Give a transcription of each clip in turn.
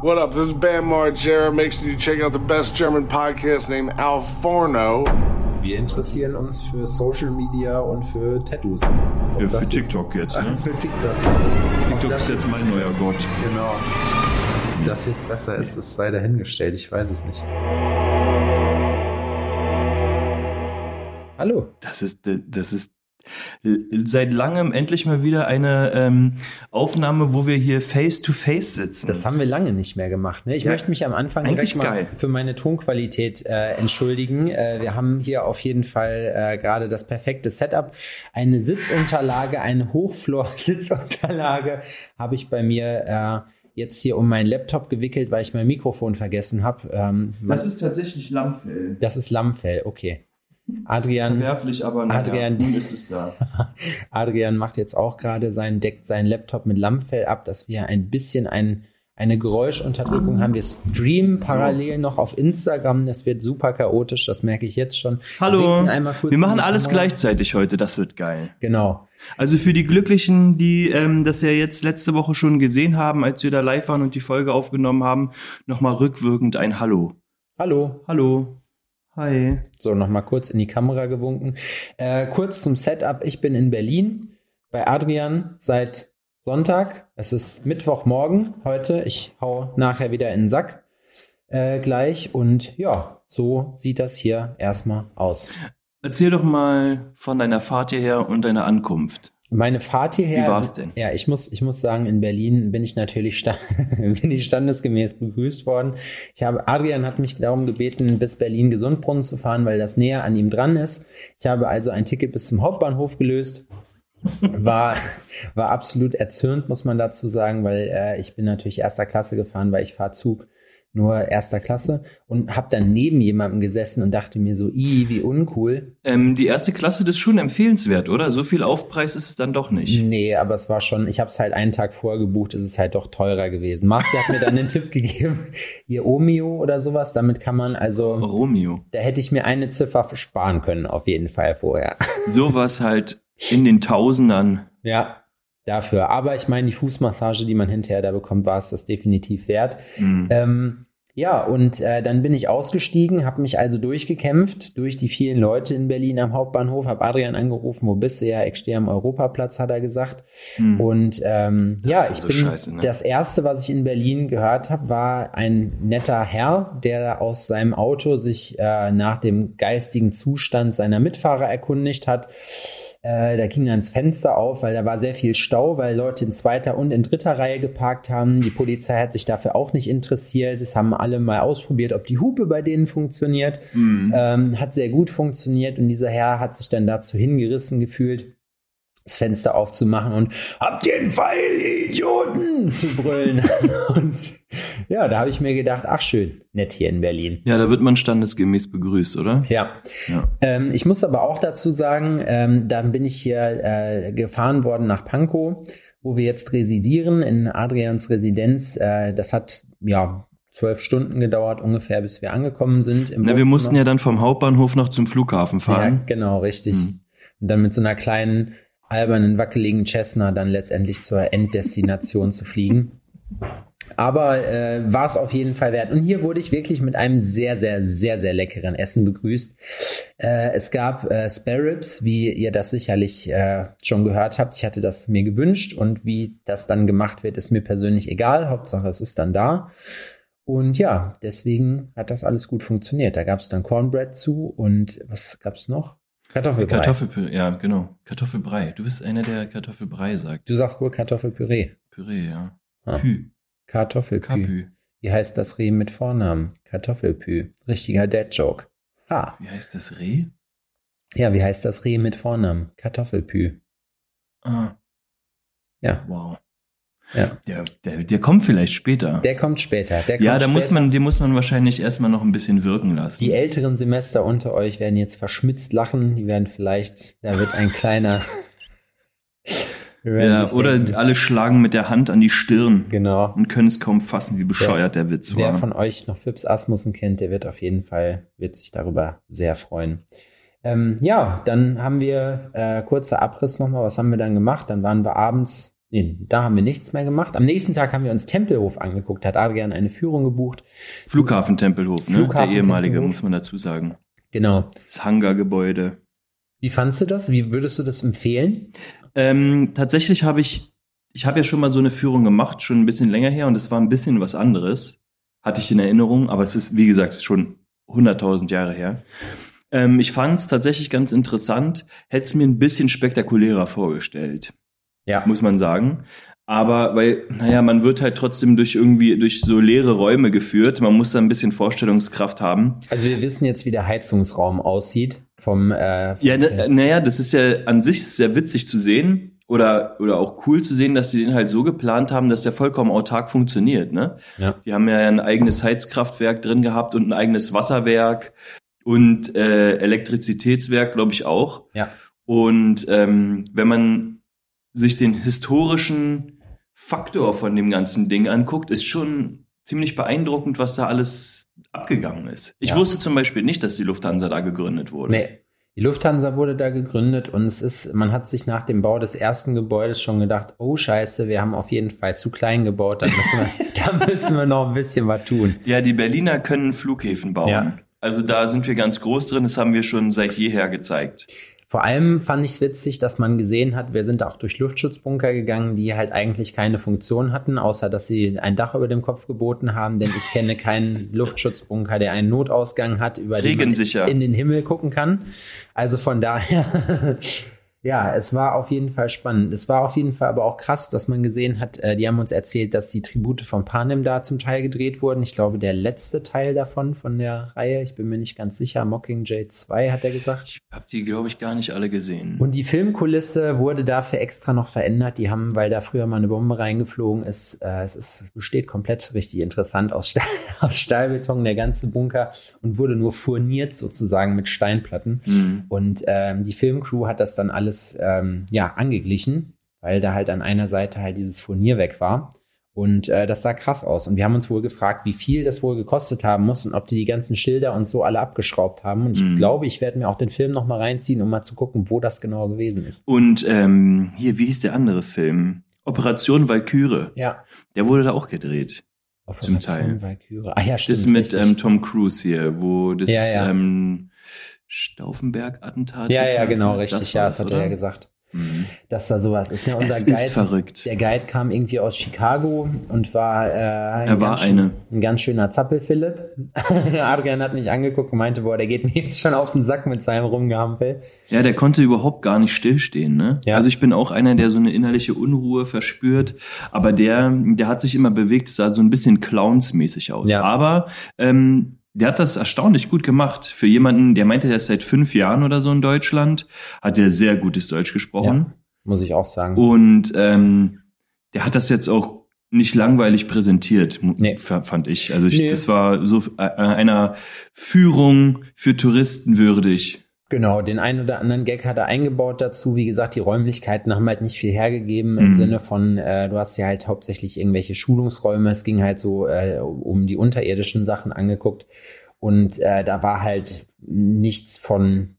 What up? This is Bam Margera. Make sure you check out the best German podcast named Al Forno. Wir interessieren uns für Social Media und für Tattoos. Ob ja, für TikTok jetzt, jetzt ne? für TikTok. TikTok ist jetzt mein neuer Gott. Genau. Ob das jetzt besser ist, ist sei dahingestellt. Ich weiß es nicht. Hallo. Das ist, das ist seit langem endlich mal wieder eine ähm, Aufnahme, wo wir hier face to face sitzen. Das haben wir lange nicht mehr gemacht. Ne? Ich ja, möchte mich am Anfang direkt mal geil. für meine Tonqualität äh, entschuldigen. Äh, wir haben hier auf jeden Fall äh, gerade das perfekte Setup. Eine Sitzunterlage, eine Hochflor-Sitzunterlage habe ich bei mir äh, jetzt hier um meinen Laptop gewickelt, weil ich mein Mikrofon vergessen habe. Ähm, das ist tatsächlich Lammfell. Das ist Lammfell, okay. Adrian, Verwerflich, aber naja, Adrian, ist es da. Adrian macht jetzt auch gerade seinen, deckt seinen Laptop mit Lammfell ab, dass wir ein bisschen ein, eine Geräuschunterdrückung haben. Wir streamen so. parallel noch auf Instagram. Das wird super chaotisch, das merke ich jetzt schon. Hallo. Wir machen alles Kamera. gleichzeitig heute, das wird geil. Genau. Also für die Glücklichen, die ähm, das ja jetzt letzte Woche schon gesehen haben, als wir da live waren und die Folge aufgenommen haben, nochmal rückwirkend ein Hallo. Hallo. Hallo. Hi. So, nochmal kurz in die Kamera gewunken. Äh, kurz zum Setup. Ich bin in Berlin bei Adrian seit Sonntag. Es ist Mittwochmorgen heute. Ich hau nachher wieder in den Sack äh, gleich. Und ja, so sieht das hier erstmal aus. Erzähl doch mal von deiner Fahrt hierher und deiner Ankunft. Meine Fahrt hierher. Wie war's denn? Ja, ich muss, ich muss sagen, in Berlin bin ich natürlich sta bin ich standesgemäß begrüßt worden. Ich habe, Adrian hat mich darum gebeten, bis Berlin Gesundbrunnen zu fahren, weil das näher an ihm dran ist. Ich habe also ein Ticket bis zum Hauptbahnhof gelöst. War, war absolut erzürnt, muss man dazu sagen, weil äh, ich bin natürlich erster Klasse gefahren, weil ich fahre Zug nur erster Klasse und habe dann neben jemandem gesessen und dachte mir so, i, wie uncool. Ähm, die erste Klasse, das ist schon empfehlenswert, oder? So viel Aufpreis ist es dann doch nicht. Nee, aber es war schon, ich habe es halt einen Tag vorher gebucht, ist es halt doch teurer gewesen. Marcia hat mir dann einen Tipp gegeben, hier Omeo oder sowas, damit kann man also... Romeo. Da hätte ich mir eine Ziffer sparen können, auf jeden Fall vorher. Sowas halt in den Tausendern. Ja, dafür. Aber ich meine, die Fußmassage, die man hinterher da bekommt, war es das definitiv wert. Mhm. Ähm, ja, und äh, dann bin ich ausgestiegen, habe mich also durchgekämpft durch die vielen Leute in Berlin am Hauptbahnhof, habe Adrian angerufen, wo bist du ja? Ich stehe am Europaplatz, hat er gesagt. Hm. Und ähm, ja, ich so bin scheiße, ne? das erste, was ich in Berlin gehört habe, war ein netter Herr, der aus seinem Auto sich äh, nach dem geistigen Zustand seiner Mitfahrer erkundigt hat. Äh, da ging dann das Fenster auf, weil da war sehr viel Stau, weil Leute in zweiter und in dritter Reihe geparkt haben. Die Polizei hat sich dafür auch nicht interessiert. Das haben alle mal ausprobiert, ob die Hupe bei denen funktioniert. Mhm. Ähm, hat sehr gut funktioniert und dieser Herr hat sich dann dazu hingerissen gefühlt das Fenster aufzumachen und habt ihr einen Pfeil, Idioten, zu brüllen. und ja, da habe ich mir gedacht, ach schön, nett hier in Berlin. Ja, da wird man standesgemäß begrüßt, oder? Ja. ja. Ähm, ich muss aber auch dazu sagen, ähm, dann bin ich hier äh, gefahren worden nach Pankow, wo wir jetzt residieren, in Adrians Residenz. Äh, das hat, ja, zwölf Stunden gedauert ungefähr, bis wir angekommen sind. Na, wir mussten ja dann vom Hauptbahnhof noch zum Flughafen fahren. Ja, genau, richtig. Hm. Und dann mit so einer kleinen albernen, wackeligen Cessna dann letztendlich zur Enddestination zu fliegen. Aber äh, war es auf jeden Fall wert. Und hier wurde ich wirklich mit einem sehr, sehr, sehr, sehr leckeren Essen begrüßt. Äh, es gab äh, Spare Ribs, wie ihr das sicherlich äh, schon gehört habt. Ich hatte das mir gewünscht und wie das dann gemacht wird, ist mir persönlich egal. Hauptsache, es ist dann da. Und ja, deswegen hat das alles gut funktioniert. Da gab es dann Cornbread zu und was gab es noch? Kartoffelbrei. Kartoffelpüree, ja, genau. Kartoffelbrei. Du bist einer, der Kartoffelbrei sagt. Du sagst wohl Kartoffelpüree. Püree, ja. Ah. Pü. Kartoffelpü. Kapü. Wie heißt das Reh mit Vornamen? Kartoffelpü. Richtiger Dad-Joke. Ha. Wie heißt das Reh? Ja, wie heißt das Reh mit Vornamen? Kartoffelpü. Ah. Ja. Wow. Ja. Der, der, der kommt vielleicht später. Der kommt später. Der kommt ja, da später. muss man, den muss man wahrscheinlich erstmal noch ein bisschen wirken lassen. Die älteren Semester unter euch werden jetzt verschmitzt lachen. Die werden vielleicht, da wird ein kleiner. ja, oder denken. alle schlagen mit der Hand an die Stirn. Genau. Und können es kaum fassen, wie bescheuert der, der Witz war. Wer von euch noch Phipps Asmussen kennt, der wird auf jeden Fall, wird sich darüber sehr freuen. Ähm, ja, dann haben wir äh, kurzer Abriss nochmal. Was haben wir dann gemacht? Dann waren wir abends Nee, da haben wir nichts mehr gemacht. Am nächsten Tag haben wir uns Tempelhof angeguckt, hat Adrian eine Führung gebucht. Flughafen Tempelhof, ne? Flughafen Der ehemalige, Tempelhof. muss man dazu sagen. Genau. Das Hangargebäude. Wie fandst du das? Wie würdest du das empfehlen? Ähm, tatsächlich habe ich, ich habe ja schon mal so eine Führung gemacht, schon ein bisschen länger her, und es war ein bisschen was anderes. Hatte ich in Erinnerung, aber es ist, wie gesagt, schon 100.000 Jahre her. Ähm, ich fand es tatsächlich ganz interessant, hätte es mir ein bisschen spektakulärer vorgestellt. Ja. muss man sagen. Aber weil, naja, man wird halt trotzdem durch irgendwie, durch so leere Räume geführt. Man muss da ein bisschen Vorstellungskraft haben. Also wir wissen jetzt, wie der Heizungsraum aussieht vom, äh, vom Ja, naja, das ist ja an sich sehr witzig zu sehen oder, oder auch cool zu sehen, dass sie den halt so geplant haben, dass der vollkommen autark funktioniert, ne? Ja. Die haben ja ein eigenes Heizkraftwerk drin gehabt und ein eigenes Wasserwerk und äh, Elektrizitätswerk, glaube ich, auch. Ja. Und ähm, wenn man sich den historischen Faktor von dem ganzen Ding anguckt, ist schon ziemlich beeindruckend, was da alles abgegangen ist. Ich Ja. wusste zum Beispiel nicht, dass die Lufthansa da gegründet wurde. Nee. Die Lufthansa wurde da gegründet und es ist, man hat sich nach dem Bau des ersten Gebäudes schon gedacht, oh Scheiße, wir haben auf jeden Fall zu klein gebaut, da müssen wir, da müssen wir noch ein bisschen was tun. Ja, die Berliner können Flughäfen bauen. Ja. Also da sind wir ganz groß drin, das haben wir schon seit jeher gezeigt. Vor allem fand ich es witzig, dass man gesehen hat, wir sind auch durch Luftschutzbunker gegangen, die halt eigentlich keine Funktion hatten, außer dass sie ein Dach über dem Kopf geboten haben, denn ich kenne keinen Luftschutzbunker, der einen Notausgang hat, über den man in den Himmel gucken kann. Also von daher, ja, es war auf jeden Fall spannend. Es war auf jeden Fall aber auch krass, dass man gesehen hat, äh, die haben uns erzählt, dass die Tribute von Panem da zum Teil gedreht wurden. Ich glaube, der letzte Teil davon, von der Reihe, ich bin mir nicht ganz sicher, Mockingjay 2, hat er gesagt. Ich habe die, glaube ich, gar nicht alle gesehen. Und die Filmkulisse wurde dafür extra noch verändert. Die haben, weil da früher mal eine Bombe reingeflogen ist, äh, es ist, besteht komplett richtig interessant aus, Stahl, aus Stahlbeton, der ganze Bunker, und wurde nur furniert sozusagen mit Steinplatten. Hm. Und ähm, die Filmcrew hat das dann alles ähm, ja angeglichen, weil da halt an einer Seite halt dieses Furnier weg war. Und äh, das sah krass aus. Und wir haben uns wohl gefragt, wie viel das wohl gekostet haben muss und ob die die ganzen Schilder und so alle abgeschraubt haben. Und ich Mhm. glaube, ich werde mir auch den Film noch mal reinziehen, um mal zu gucken, wo das genau gewesen ist. Und ähm, hier, wie hieß der andere Film? Operation Valkyrie. Ja. Der wurde da auch gedreht. Operation Teil. Valkyrie. Ah ja, stimmt. das mit richtig. ähm, Tom Cruise hier, wo das Ja, ja. Ähm, Stauffenberg-Attentat ja, ja, genau, richtig. Das ja, das hat er ja gesagt, Mhm. dass da sowas ist. Ne? Unser Es Guide, ist verrückt. der Guide kam irgendwie aus Chicago und war, äh, ein, Er war ganz schön, ein ganz schöner Zappel-Philipp. Adrian hat mich angeguckt und meinte, boah, der geht mir jetzt schon auf den Sack mit seinem Rumgehampel. Ja, der konnte überhaupt gar nicht stillstehen, ne? Ja. Also ich bin auch einer, der so eine innerliche Unruhe verspürt, aber der, der hat sich immer bewegt, es sah so ein bisschen clownsmäßig aus. Ja. Aber ähm, der hat das erstaunlich gut gemacht. Für jemanden, der meinte, der ist seit fünf Jahren oder so in Deutschland, hat er sehr gutes Deutsch gesprochen. Muss ich auch sagen. Und ähm, der hat das jetzt auch nicht langweilig präsentiert, Nee. fand ich. Also ich, Nee. das war so äh, einer Führung für Touristen würdig. Genau, den einen oder anderen Gag hat er eingebaut dazu. Wie gesagt, die Räumlichkeiten haben halt nicht viel hergegeben im Mhm. Sinne von, äh, du hast ja halt hauptsächlich irgendwelche Schulungsräume. Es ging halt so äh, um die unterirdischen Sachen angeguckt. Und äh, da war halt nichts von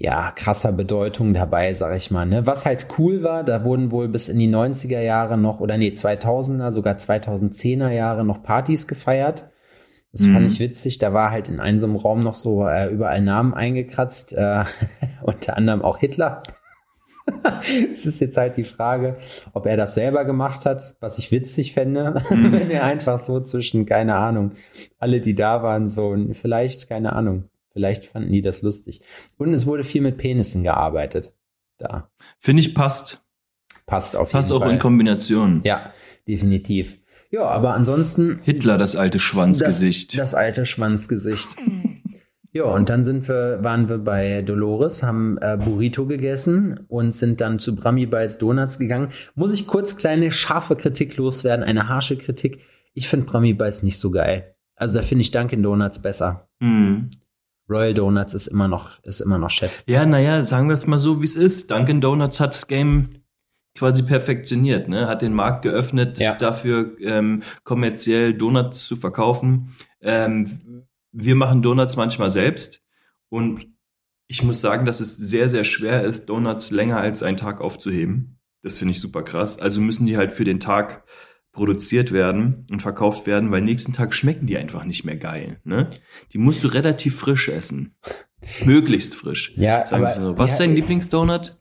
ja, krasser Bedeutung dabei, sag ich mal. Ne? Was halt cool war, da wurden wohl bis in die 90er Jahre noch, oder nee, 2000er, sogar 2010er Jahre noch Partys gefeiert. Das Mhm. fand ich witzig. Da war halt in einem so einem Raum noch so äh, überall Namen eingekratzt, äh, unter anderem auch Hitler. Es ist jetzt halt die Frage, ob er das selber gemacht hat, was ich witzig fände, Mhm. wenn er einfach so zwischen, keine Ahnung, alle, die da waren, so, vielleicht, keine Ahnung, vielleicht fanden die das lustig. Und es wurde viel mit Penissen gearbeitet. Da. Finde ich passt. Passt auf Passt jeden auch Fall. in Kombination. Ja, definitiv. Ja, aber ansonsten Hitler, das alte Schwanzgesicht. Das, das alte Schwanzgesicht. Ja, und dann sind wir, waren wir bei Dolores, haben äh, Burrito gegessen und sind dann zu Brami Bites Donuts gegangen. Muss ich kurz kleine scharfe Kritik loswerden, eine harsche Kritik. Ich finde Brami Bites nicht so geil. Also da finde ich Dunkin' Donuts besser. Mhm. Royal Donuts ist immer noch, ist immer noch Chef. Ja, naja, sagen wir es mal so, wie es ist. Dunkin' Donuts hat das Game quasi perfektioniert, ne? Hat den Markt geöffnet, Ja. dafür ähm, kommerziell Donuts zu verkaufen. Ähm, wir machen Donuts manchmal selbst und ich muss sagen, dass es sehr, sehr schwer ist, Donuts länger als einen Tag aufzuheben. Das finde ich super krass. Also müssen die halt für den Tag produziert werden und verkauft werden, weil nächsten Tag schmecken die einfach nicht mehr geil. Ne? Die musst du relativ frisch essen. Möglichst frisch. Ja, aber so. Was ist ja, dein Lieblingsdonut?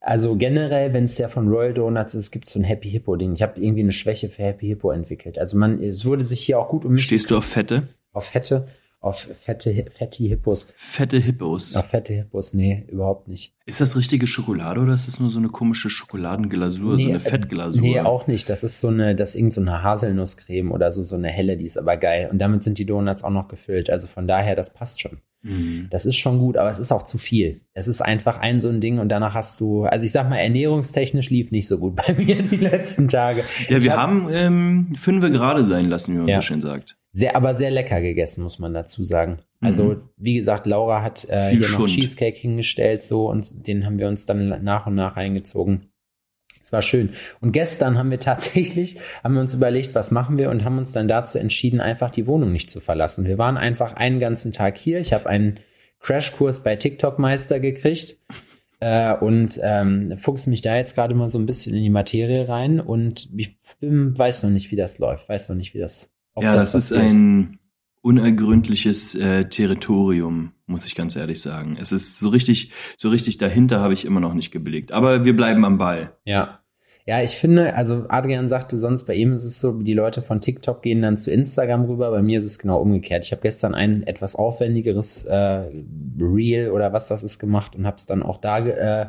Also generell, wenn es der von Royal Donuts ist, gibt es so ein Happy Hippo Ding. Ich habe irgendwie eine Schwäche für Happy Hippo entwickelt. Also man, es wurde sich hier auch gut um mich Stehst du auf fette? auf fette, auf fette, fette Hippos. Fette Hippos. Auf fette Hippos, nee, überhaupt nicht. Ist das richtige Schokolade oder ist das nur so eine komische Schokoladenglasur, so Nee, eine äh, Fettglasur? Nee, auch nicht. Das ist so eine, das ist irgend so eine Haselnusscreme oder so, so eine helle, die ist aber geil. Und damit sind die Donuts auch noch gefüllt. Also von daher, das passt schon. Mhm. Das ist schon gut, aber es ist auch zu viel. Es ist einfach ein so ein Ding und danach hast du, also ich sag mal, ernährungstechnisch lief nicht so gut bei mir die letzten Tage. Ja, Ich wir hab haben ähm, fünfe gerade sein lassen, wie man Ja. so schön sagt. Sehr, aber sehr lecker gegessen, muss man dazu sagen. Also, Mhm. wie gesagt, Laura hat äh, hier noch. Cheesecake hingestellt, so, und den haben wir uns dann nach und nach reingezogen. Es war schön. Und gestern haben wir tatsächlich, haben wir uns überlegt, was machen wir und haben uns dann dazu entschieden, einfach die Wohnung nicht zu verlassen. Wir waren einfach einen ganzen Tag hier. Ich habe einen Crashkurs bei TikTok Meister gekriegt. Äh, und ähm, fuchs mich da jetzt gerade mal so ein bisschen in die Materie rein und ich bin, weiß noch nicht, wie das läuft, weiß noch nicht, wie das. ja, das, was ist ein unergründliches äh, Territorium, muss ich ganz ehrlich sagen. Es ist so richtig, so richtig dahinter habe ich immer noch nicht geblickt. Aber wir bleiben am Ball. Ja. Ja, ich finde, also Adrian sagte sonst, bei ihm ist es so, die Leute von TikTok gehen dann zu Instagram rüber. Bei mir ist es genau umgekehrt. Ich habe gestern ein etwas aufwendigeres äh, Reel oder was das ist gemacht und habe es dann auch da äh,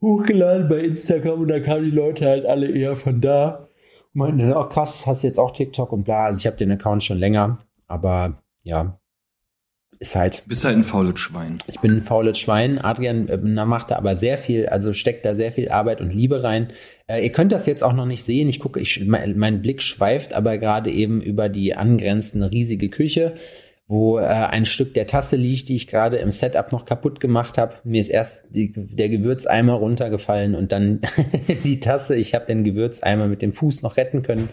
hochgeladen bei Instagram und da kamen die Leute halt alle eher von da. Meinten, oh krass, hast jetzt auch TikTok und bla. Also ich habe den Account schon länger, aber ja, ist halt Du bist halt ein faules Schwein. ich bin ein faules Schwein. Adrian äh, macht da aber sehr viel, also steckt da sehr viel Arbeit und Liebe rein. Äh, ihr könnt das jetzt auch noch nicht sehen. Ich gucke, ich, mein, mein Blick schweift aber gerade eben über die angrenzende riesige Küche, wo äh, ein Stück der Tasse liegt, die ich gerade im Setup noch kaputt gemacht habe. Mir ist erst die, der Gewürzeimer runtergefallen und dann die Tasse. Ich habe den Gewürzeimer mit dem Fuß noch retten können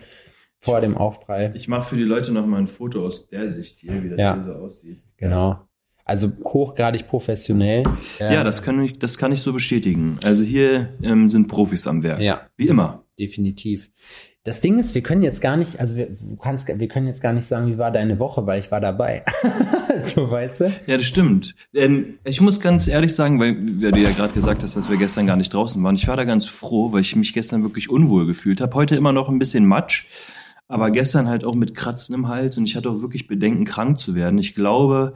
vor dem Aufprall. Ich mache für die Leute noch mal ein Foto aus der Sicht hier, wie das Ja. hier so aussieht. Genau. Also hochgradig professionell. Ja, Ähm, das kann ich, das kann ich so bestätigen. Also hier ähm, sind Profis am Werk. Ja, Wie immer. definitiv. Das Ding ist, wir können jetzt gar nicht, also wir, du kannst, wir können jetzt gar nicht sagen, wie war deine Woche, weil ich war dabei. so, weißt du? Ja, das stimmt. Ähm, ich muss ganz ehrlich sagen, weil weil du ja gerade gesagt hast, dass wir gestern gar nicht draußen waren. Ich war da ganz froh, weil ich mich gestern wirklich unwohl gefühlt habe. Heute immer noch ein bisschen Matsch, aber gestern halt auch mit Kratzen im Hals und ich hatte auch wirklich Bedenken, krank zu werden. Ich glaube,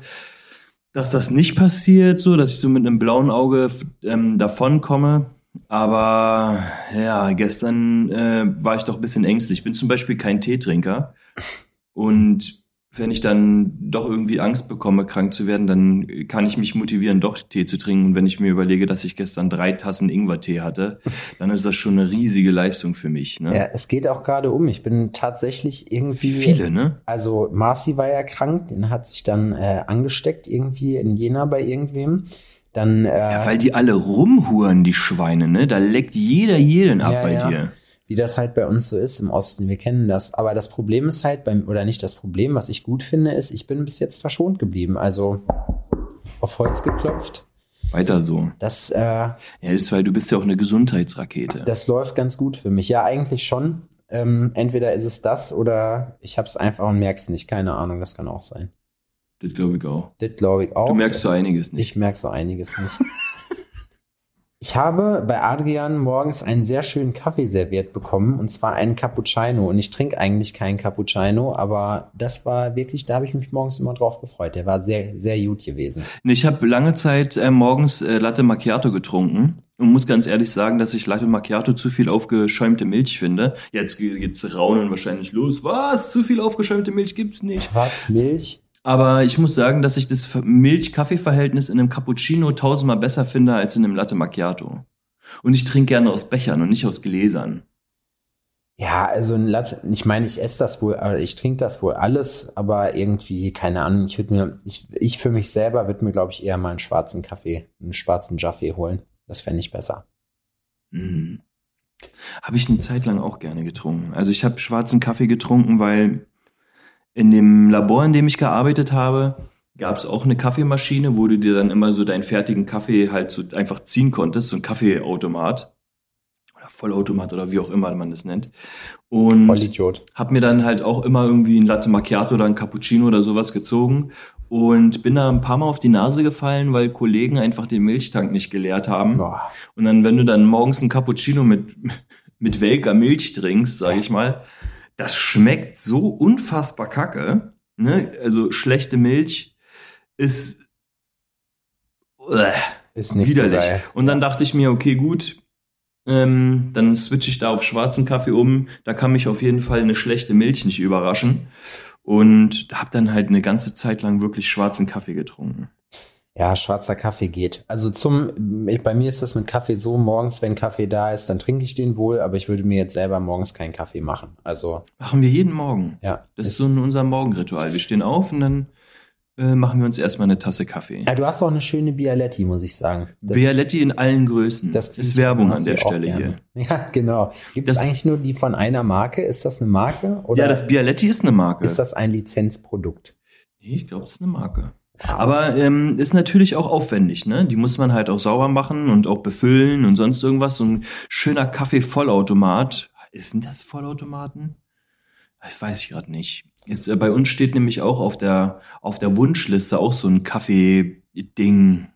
dass das nicht passiert, so, dass ich so mit einem blauen Auge ähm, davonkomme. Aber ja, gestern äh, war ich doch ein bisschen ängstlich. Ich bin zum Beispiel kein Teetrinker. Und wenn ich dann doch irgendwie Angst bekomme, krank zu werden, dann kann ich mich motivieren, doch Tee zu trinken. Und wenn ich mir überlege, dass ich gestern drei Tassen Ingwertee hatte, dann ist das schon eine riesige Leistung für mich. Ne? Ja, es geht auch gerade um. Ich bin tatsächlich irgendwie. Wie viele, ne? Also Marci war ja krank, den hat sich dann äh, angesteckt irgendwie in Jena bei irgendwem. Dann äh, Ja, weil die alle rumhuren, die Schweine, ne? Da leckt jeder jeden ab Ja, bei ja. dir. Wie das halt bei uns so ist im Osten. Wir kennen das. Aber das Problem ist halt beim, oder nicht das Problem, was ich gut finde, ist, ich bin bis jetzt verschont geblieben. Also auf Holz geklopft. Weiter so. Das, äh, Ja, das ist, weil du bist ja auch eine Gesundheitsrakete. das läuft ganz gut für mich. Ja, eigentlich schon. Ähm, entweder ist es das oder ich habe es einfach und merk's nicht. Keine Ahnung, das kann auch sein. Das glaube ich auch. Das glaube ich auch. Du merkst so einiges nicht. Ich merke so einiges nicht. Ich habe bei Adrian morgens einen sehr schönen Kaffee serviert bekommen, und zwar einen Cappuccino. Und ich trinke eigentlich keinen Cappuccino, aber das war wirklich, da habe ich mich morgens immer drauf gefreut. Der war sehr, sehr gut gewesen. Ich habe lange Zeit äh, morgens äh, Latte Macchiato getrunken und muss ganz ehrlich sagen, dass ich Latte Macchiato zu viel aufgeschäumte Milch finde. Jetzt ge- geht's Raunen wahrscheinlich los. Was? Zu viel aufgeschäumte Milch gibt's nicht. Was? Milch? Aber ich muss sagen, dass ich das Milch-Kaffee-Verhältnis in einem Cappuccino tausendmal besser finde als in einem Latte Macchiato. Und ich trinke gerne aus Bechern und nicht aus Gläsern. Ja, also ein Latte, ich meine, ich esse das wohl, aber ich trinke das wohl alles, aber irgendwie, keine Ahnung, ich würde mir, ich, ich für mich selber würde mir, glaube ich, eher mal einen schwarzen Kaffee, einen schwarzen Jaffee holen. Das fände ich besser. Mhm. Habe ich eine Zeit lang auch gerne getrunken. Also ich habe schwarzen Kaffee getrunken, weil in dem Labor, in dem ich gearbeitet habe, gab es auch eine Kaffeemaschine, wo du dir dann immer so deinen fertigen Kaffee halt so einfach ziehen konntest, so ein Kaffeeautomat. Vollautomat oder wie auch immer man das nennt. Und Vollidiot. habe mir dann halt auch immer irgendwie ein Latte Macchiato oder ein Cappuccino oder sowas gezogen und bin da ein paar Mal auf die Nase gefallen, weil Kollegen einfach den Milchtank nicht geleert haben. Boah. Und dann, wenn du dann morgens ein Cappuccino mit, mit welker Milch trinkst, sage ich mal, das schmeckt so unfassbar kacke. Ne? Also schlechte Milch ist äh, Ist widerlich. geil. Und dann dachte ich mir, okay, gut, ähm, dann switche ich da auf schwarzen Kaffee um. Da kann mich auf jeden Fall eine schlechte Milch nicht überraschen. Und habe dann halt eine ganze Zeit lang wirklich schwarzen Kaffee getrunken. Ja, schwarzer Kaffee geht. Also zum, bei mir ist das mit Kaffee so, morgens, wenn Kaffee da ist, dann trinke ich den wohl, aber ich würde mir jetzt selber morgens keinen Kaffee machen. Also, Machen wir jeden Morgen. ja. Das ist so unser Morgenritual. Wir stehen auf und dann äh, machen wir uns erstmal eine Tasse Kaffee. ja, du hast auch eine schöne Bialetti, muss ich sagen. Das- Bialetti in allen Größen. Das ist Werbung an der Stelle hier. gerne. Ja, genau. Gibt es eigentlich nur die von einer Marke? Ist das eine Marke? Oder ja, das Bialetti ist eine Marke. ist das ein Lizenzprodukt? nee, ich glaube, das ist eine Marke. Aber ähm, ist natürlich auch aufwendig, ne? Die muss man halt auch sauber machen und auch befüllen und sonst irgendwas. So ein schöner Kaffee-Vollautomat. Sind das Vollautomaten? Das weiß ich gerade nicht. Ist, äh, bei uns steht nämlich auch auf der, auf der Wunschliste auch so ein Kaffee-Ding.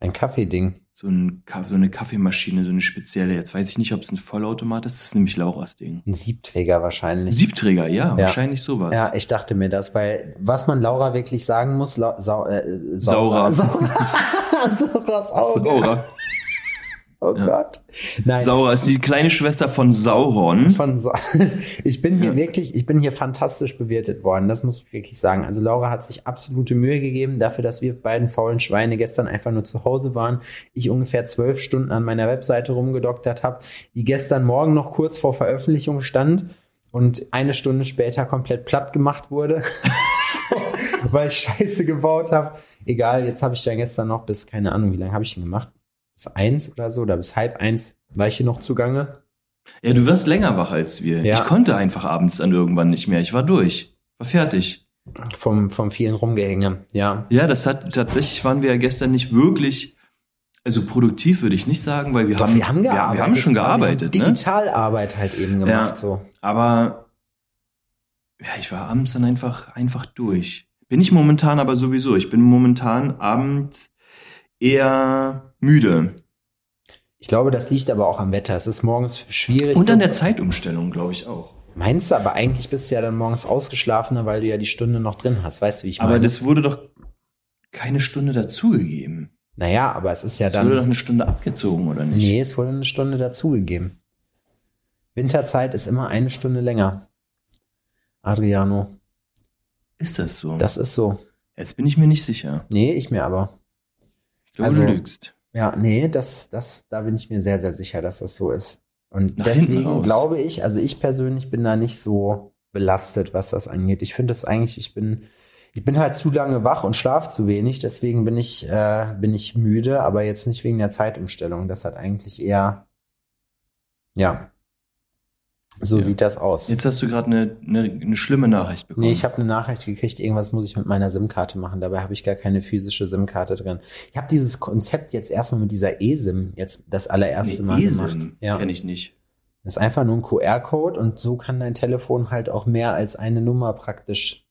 Ein Kaffeeding. So, ein, so eine Kaffeemaschine, so eine spezielle. Jetzt weiß ich nicht, ob es ein Vollautomat ist. Das ist nämlich Lauras Ding. Ein Siebträger wahrscheinlich. Siebträger, ja, Ja. wahrscheinlich sowas. Ja, ich dachte mir das, weil was man Laura wirklich sagen muss, Lau sau äh, Saurer. Saurer. Sauras Auge. Saura. Oh Ja. Gott. Nein. Saura ist die kleine Schwester von Sauron. Von Sa ich bin hier Ja. wirklich, ich bin hier fantastisch bewertet worden, das muss ich wirklich sagen. Also Laura hat sich absolute Mühe gegeben dafür, dass wir beiden faulen Schweine gestern einfach nur zu Hause waren. Ich ungefähr zwölf Stunden an meiner Webseite rumgedoktert habe, die gestern Morgen noch kurz vor Veröffentlichung stand und eine Stunde später komplett platt gemacht wurde, weil ich Scheiße gebaut habe. Egal, jetzt habe ich dann gestern noch bis, keine Ahnung, wie lange habe ich ihn gemacht? Bis eins oder so, oder bis halb eins war ich hier noch zugange. Ja, du wirst länger wach als wir. Ja. Ich konnte einfach abends dann irgendwann nicht mehr. Ich war durch. War fertig. Vom, vom vielen Rumgehänge, ja. Ja, das hat tatsächlich waren wir ja gestern nicht wirklich, also produktiv würde ich nicht sagen, weil wir Doch, haben, wir haben gearbeitet. wir haben schon gearbeitet, wir haben ne? Digitalarbeit halt eben gemacht, Ja. so. Aber ja, ich war abends dann einfach einfach durch. Bin ich momentan aber sowieso. Ich bin momentan abends eher müde. Ich glaube, das liegt aber auch am Wetter. Es ist morgens schwierig. Und an der Zeitumstellung, glaube ich auch. Meinst du, aber eigentlich bist du ja dann morgens ausgeschlafener, weil du ja die Stunde noch drin hast. Weißt du, wie ich meine? Aber das wurde doch keine Stunde dazugegeben. naja, aber es ist ja Es wurde doch dann. eine Stunde abgezogen, oder nicht? Nee, es wurde eine Stunde dazugegeben. Winterzeit ist immer eine Stunde länger. Adriano, Ist das so? das ist so. Jetzt bin ich mir nicht sicher. Nee, ich mir aber. Glaube, Also- du lügst. Ja, nee, das, das, da bin ich mir sehr, sehr sicher, dass das so ist. Und Nach deswegen glaube ich, also ich persönlich bin da nicht so belastet, was das angeht. Ich finde das eigentlich, ich bin, ich bin halt zu lange wach und schlaf zu wenig, deswegen bin ich, äh, bin ich müde, aber jetzt nicht wegen der Zeitumstellung. Das hat eigentlich eher, ja, so Ja. sieht das aus. Jetzt hast du gerade eine, eine, eine schlimme Nachricht bekommen. Nee, ich habe eine Nachricht gekriegt, irgendwas muss ich mit meiner SIM-Karte machen. Dabei habe ich gar keine physische SIM-Karte drin. Ich habe dieses Konzept jetzt erstmal mit dieser eSIM jetzt das allererste Mal gemacht. Ja. Kenne ich nicht. Das ist einfach nur ein QR-Code und so kann dein Telefon halt auch mehr als eine Nummer praktisch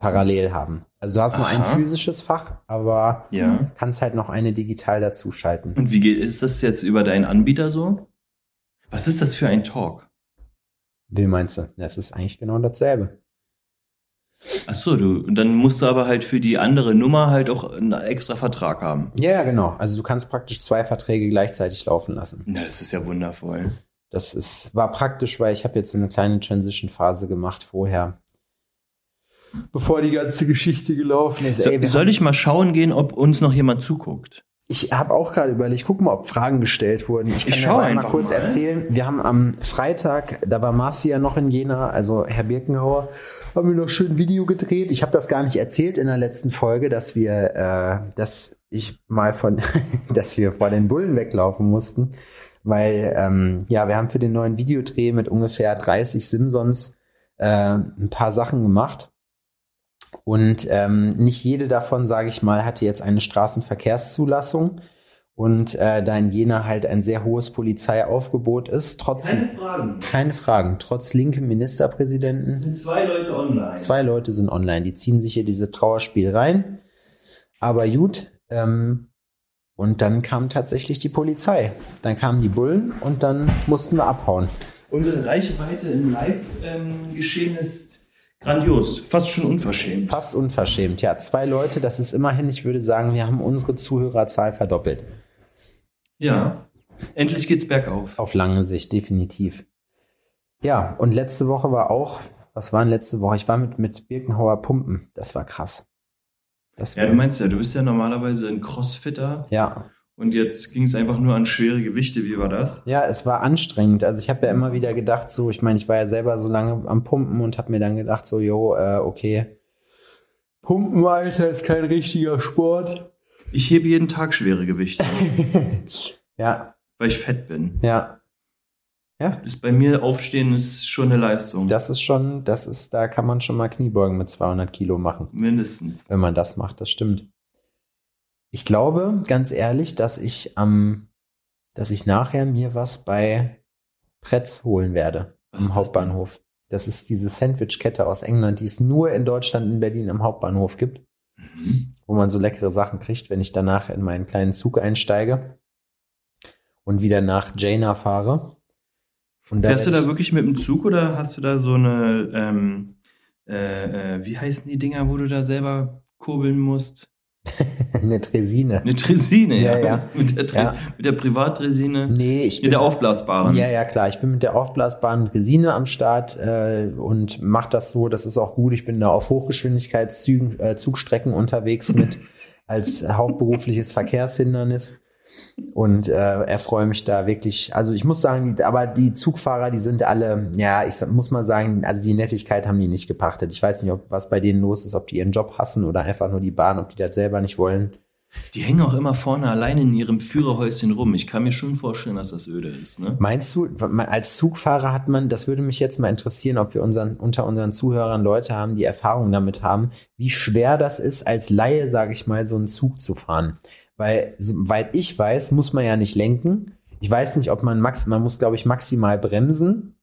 parallel haben. Also du hast nur ein Aha. physisches Fach, aber Ja. kannst halt noch eine digital dazuschalten. Und wie geht, ist das jetzt über deinen Anbieter so? Was ist das für ein Talk? Wie meinst du? Das ist eigentlich genau dasselbe. Ach so, du, und dann musst du aber halt für die andere Nummer halt auch einen extra Vertrag haben. Ja, ja, genau. Also du kannst praktisch zwei Verträge gleichzeitig laufen lassen. Na, das ist ja wundervoll. Das ist, war praktisch, weil ich habe jetzt so eine kleine Transition-Phase gemacht vorher. Bevor die ganze Geschichte gelaufen ist. So, Ey, soll ich mal schauen gehen, ob uns noch jemand zuguckt? Ich habe auch gerade überlegt, guck mal, ob Fragen gestellt wurden. Ich kann Ich ja mal, mal kurz mal. erzählen. Wir haben am Freitag, da war Marci ja noch in Jena, also Herr Birkenhauer, haben wir noch schön ein Video gedreht. Ich habe das gar nicht erzählt in der letzten Folge, dass wir, äh, dass ich mal von, dass wir vor den Bullen weglaufen mussten, weil ähm, ja, wir haben für den neuen Videodreh mit ungefähr 30 Simsons äh, ein paar Sachen gemacht. Und ähm, nicht jede davon, sage ich mal, hatte jetzt eine Straßenverkehrszulassung. und äh, da in Jena halt ein sehr hohes Polizeiaufgebot ist. Trotzdem Keine Fragen. keine Fragen. Trotz linkem Es Ministerpräsidenten. sind zwei Leute online. Zwei Leute sind online, die ziehen sich hier diese Trauerspiel rein. Aber gut, ähm, und dann kam tatsächlich die Polizei. Dann kamen die Bullen und dann mussten wir abhauen. Unsere Reichweite im Live-Geschehen ist grandios. Fast schon unverschämt. Fast unverschämt. Ja, zwei Leute, das ist immerhin, ich würde sagen, wir haben unsere Zuhörerzahl verdoppelt. Ja. Endlich geht's bergauf. Auf lange Sicht, definitiv. Ja, und letzte Woche war auch, was war denn letzte Woche? Ich war mit, mit Birkenhauer Pumpen. Das war krass. Das Ja, war, du meinst ja, du bist ja normalerweise ein Crossfitter ja, und jetzt ging es einfach nur an schwere Gewichte. Wie war das? Ja, es war anstrengend. Also ich habe ja immer wieder gedacht, so, ich meine, ich war ja selber so lange am Pumpen und habe mir dann gedacht, so, jo, äh, okay. Pumpen, Alter, ist kein richtiger Sport. Ich hebe jeden Tag schwere Gewichte, ja, weil ich fett bin. ja. Ja, Das bei mir aufstehen ist schon eine Leistung. das ist schon, das ist, da kann man schon mal Kniebeugen mit 200 Kilo machen, Mindestens. wenn man das macht, das stimmt. Ich glaube, ganz ehrlich, dass ich am, dass ich nachher mir was bei Pretz holen werde. Was am Hauptbahnhof. Das ist diese Sandwich-Kette aus England, die es nur in Deutschland, in Berlin am Hauptbahnhof gibt, Mhm. wo man so leckere Sachen kriegt, wenn ich danach in meinen kleinen Zug einsteige und wieder nach Jena fahre. Und Fährst du da ich- wirklich mit dem Zug oder hast du da so eine, ähm, äh, äh, wie heißen die Dinger, wo du da selber kurbeln musst? eine Tresine? Eine Tresine, Ja, ja. mit, der Tre Ja. mit der Privattresine. Nee, ich Mit der aufblasbaren. Ja, ja, klar. Ich bin mit der aufblasbaren Resine am Start äh, und mache das so. Das ist auch gut. Ich bin da auf Hochgeschwindigkeitszügen, äh, Zugstrecken unterwegs mit als hauptberufliches Verkehrshindernis und äh, erfreue mich da wirklich. Also ich muss sagen, die, aber die Zugfahrer, die sind alle, ja, ich muss mal sagen, also die Nettigkeit haben die nicht gepachtet. Ich weiß nicht, ob was bei denen los ist, ob die ihren Job hassen oder einfach nur die Bahn, ob die das selber nicht wollen. Die hängen auch immer vorne alleine in ihrem Führerhäuschen rum. Ich kann mir schon vorstellen, dass das öde ist. Ne? Meinst du, als Zugfahrer hat man, das würde mich jetzt mal interessieren, ob wir unseren, unter unseren Zuhörern Leute haben, die Erfahrung damit haben, wie schwer das ist, als Laie, sage ich mal, so einen Zug zu fahren. Weil, soweit ich weiß, muss man ja nicht lenken. Ich weiß nicht, ob man max, man muss, glaube ich, maximal bremsen.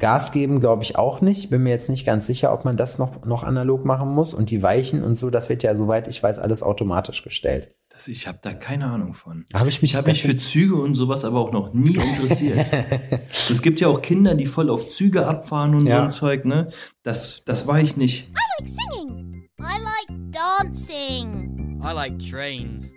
Gas geben, glaube ich, auch nicht. Bin mir jetzt nicht ganz sicher, ob man das noch, noch analog machen muss. Und die Weichen und so, das wird ja, soweit ich weiß, alles automatisch gestellt. Das, ich habe da keine Ahnung von. Da habe ich mich, Ich habe mich für Züge und sowas aber auch noch nie interessiert. es gibt ja auch Kinder, die voll auf Züge abfahren und so Ja. ein Zeug, ne? Das, das war ich nicht. like singing. I like dancing. I like trains.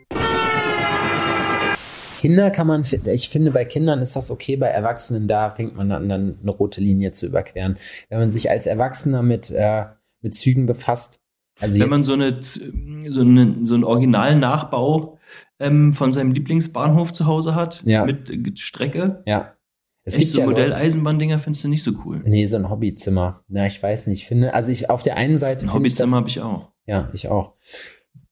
Kinder kann man, ich finde, bei Kindern ist das okay, bei Erwachsenen, da fängt man an, dann eine rote Linie zu überqueren. Wenn man sich als Erwachsener mit, äh, mit Zügen befasst, also Wenn man so, eine, so, eine, so einen originalen Nachbau ähm, von seinem Lieblingsbahnhof zu Hause hat, Ja. mit Strecke, ja. Es echt so ja Modelleisenbahndinger findest du nicht so cool. Nee, so ein Hobbyzimmer. Na, ich weiß nicht. Ich finde, also ich auf der einen Seite Ein finde ich das, Hobbyzimmer habe ich auch. Ja, ich auch.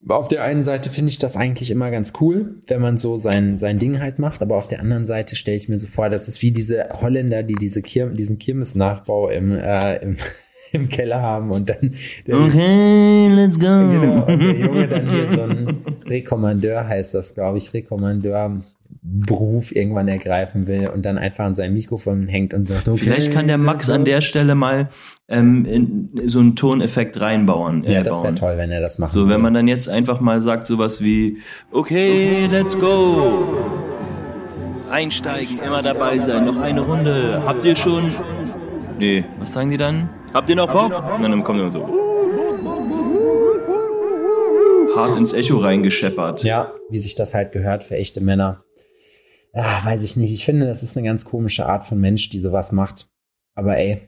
Auf der einen Seite finde ich das eigentlich immer ganz cool, wenn man so sein, sein Ding halt macht, aber auf der anderen Seite stelle ich mir so vor, das ist wie diese Holländer, die diese Kir diesen Kirmesnachbau im, äh, im, im Keller haben und dann der, Okay, let's go. genau, und der Junge dann hier so ein Rekommandeur heißt das, glaube ich, Rekommandeur Beruf irgendwann ergreifen will und dann einfach an seinem Mikrofon hängt und sagt, okay, Vielleicht kann der Max an der Stelle mal ähm, in, so einen Toneffekt reinbauen. Äh, Ja, das wäre toll, wenn er das macht. So, wenn man dann jetzt einfach mal sagt sowas wie, okay, let's go. Einsteigen, immer dabei sein, noch eine Runde. Habt ihr schon? Nee, was sagen die dann? Habt ihr noch Bock? Und dann kommt immer so. Hart ins Echo reingescheppert. Ja, wie sich das halt gehört für echte Männer. Ah, weiß ich nicht. Ich finde, das ist eine ganz komische Art von Mensch, die sowas macht. Aber ey,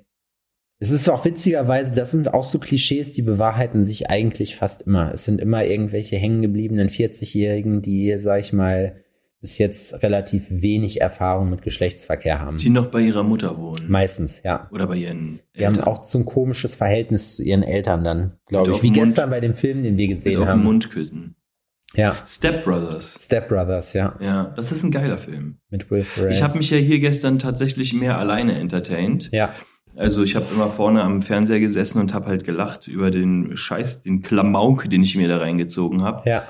es ist auch witzigerweise, das sind auch so Klischees, die bewahrheiten sich eigentlich fast immer. Es sind immer irgendwelche hängengebliebenen 40-Jährigen, die, sag ich mal, bis jetzt relativ wenig Erfahrung mit Geschlechtsverkehr haben. Die noch bei ihrer Mutter wohnen. Meistens, ja. Oder bei ihren Die haben Eltern. auch so ein komisches Verhältnis zu ihren Eltern dann, glaube ich. Wie Mund- gestern bei dem Film, den wir gesehen auf den haben. Mund küssen. Ja. Step Brothers. Step Brothers, ja. Ja, das ist ein geiler Film. Mit Will Ferrell. Ich habe mich ja hier gestern tatsächlich mehr alleine entertained. ja. Also ich habe immer vorne am Fernseher gesessen und habe halt gelacht über den Scheiß, den Klamauk, den ich mir da reingezogen habe. Ja.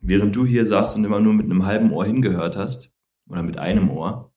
während du hier saßt und immer nur mit einem halben Ohr hingehört hast. Oder mit einem Ohr.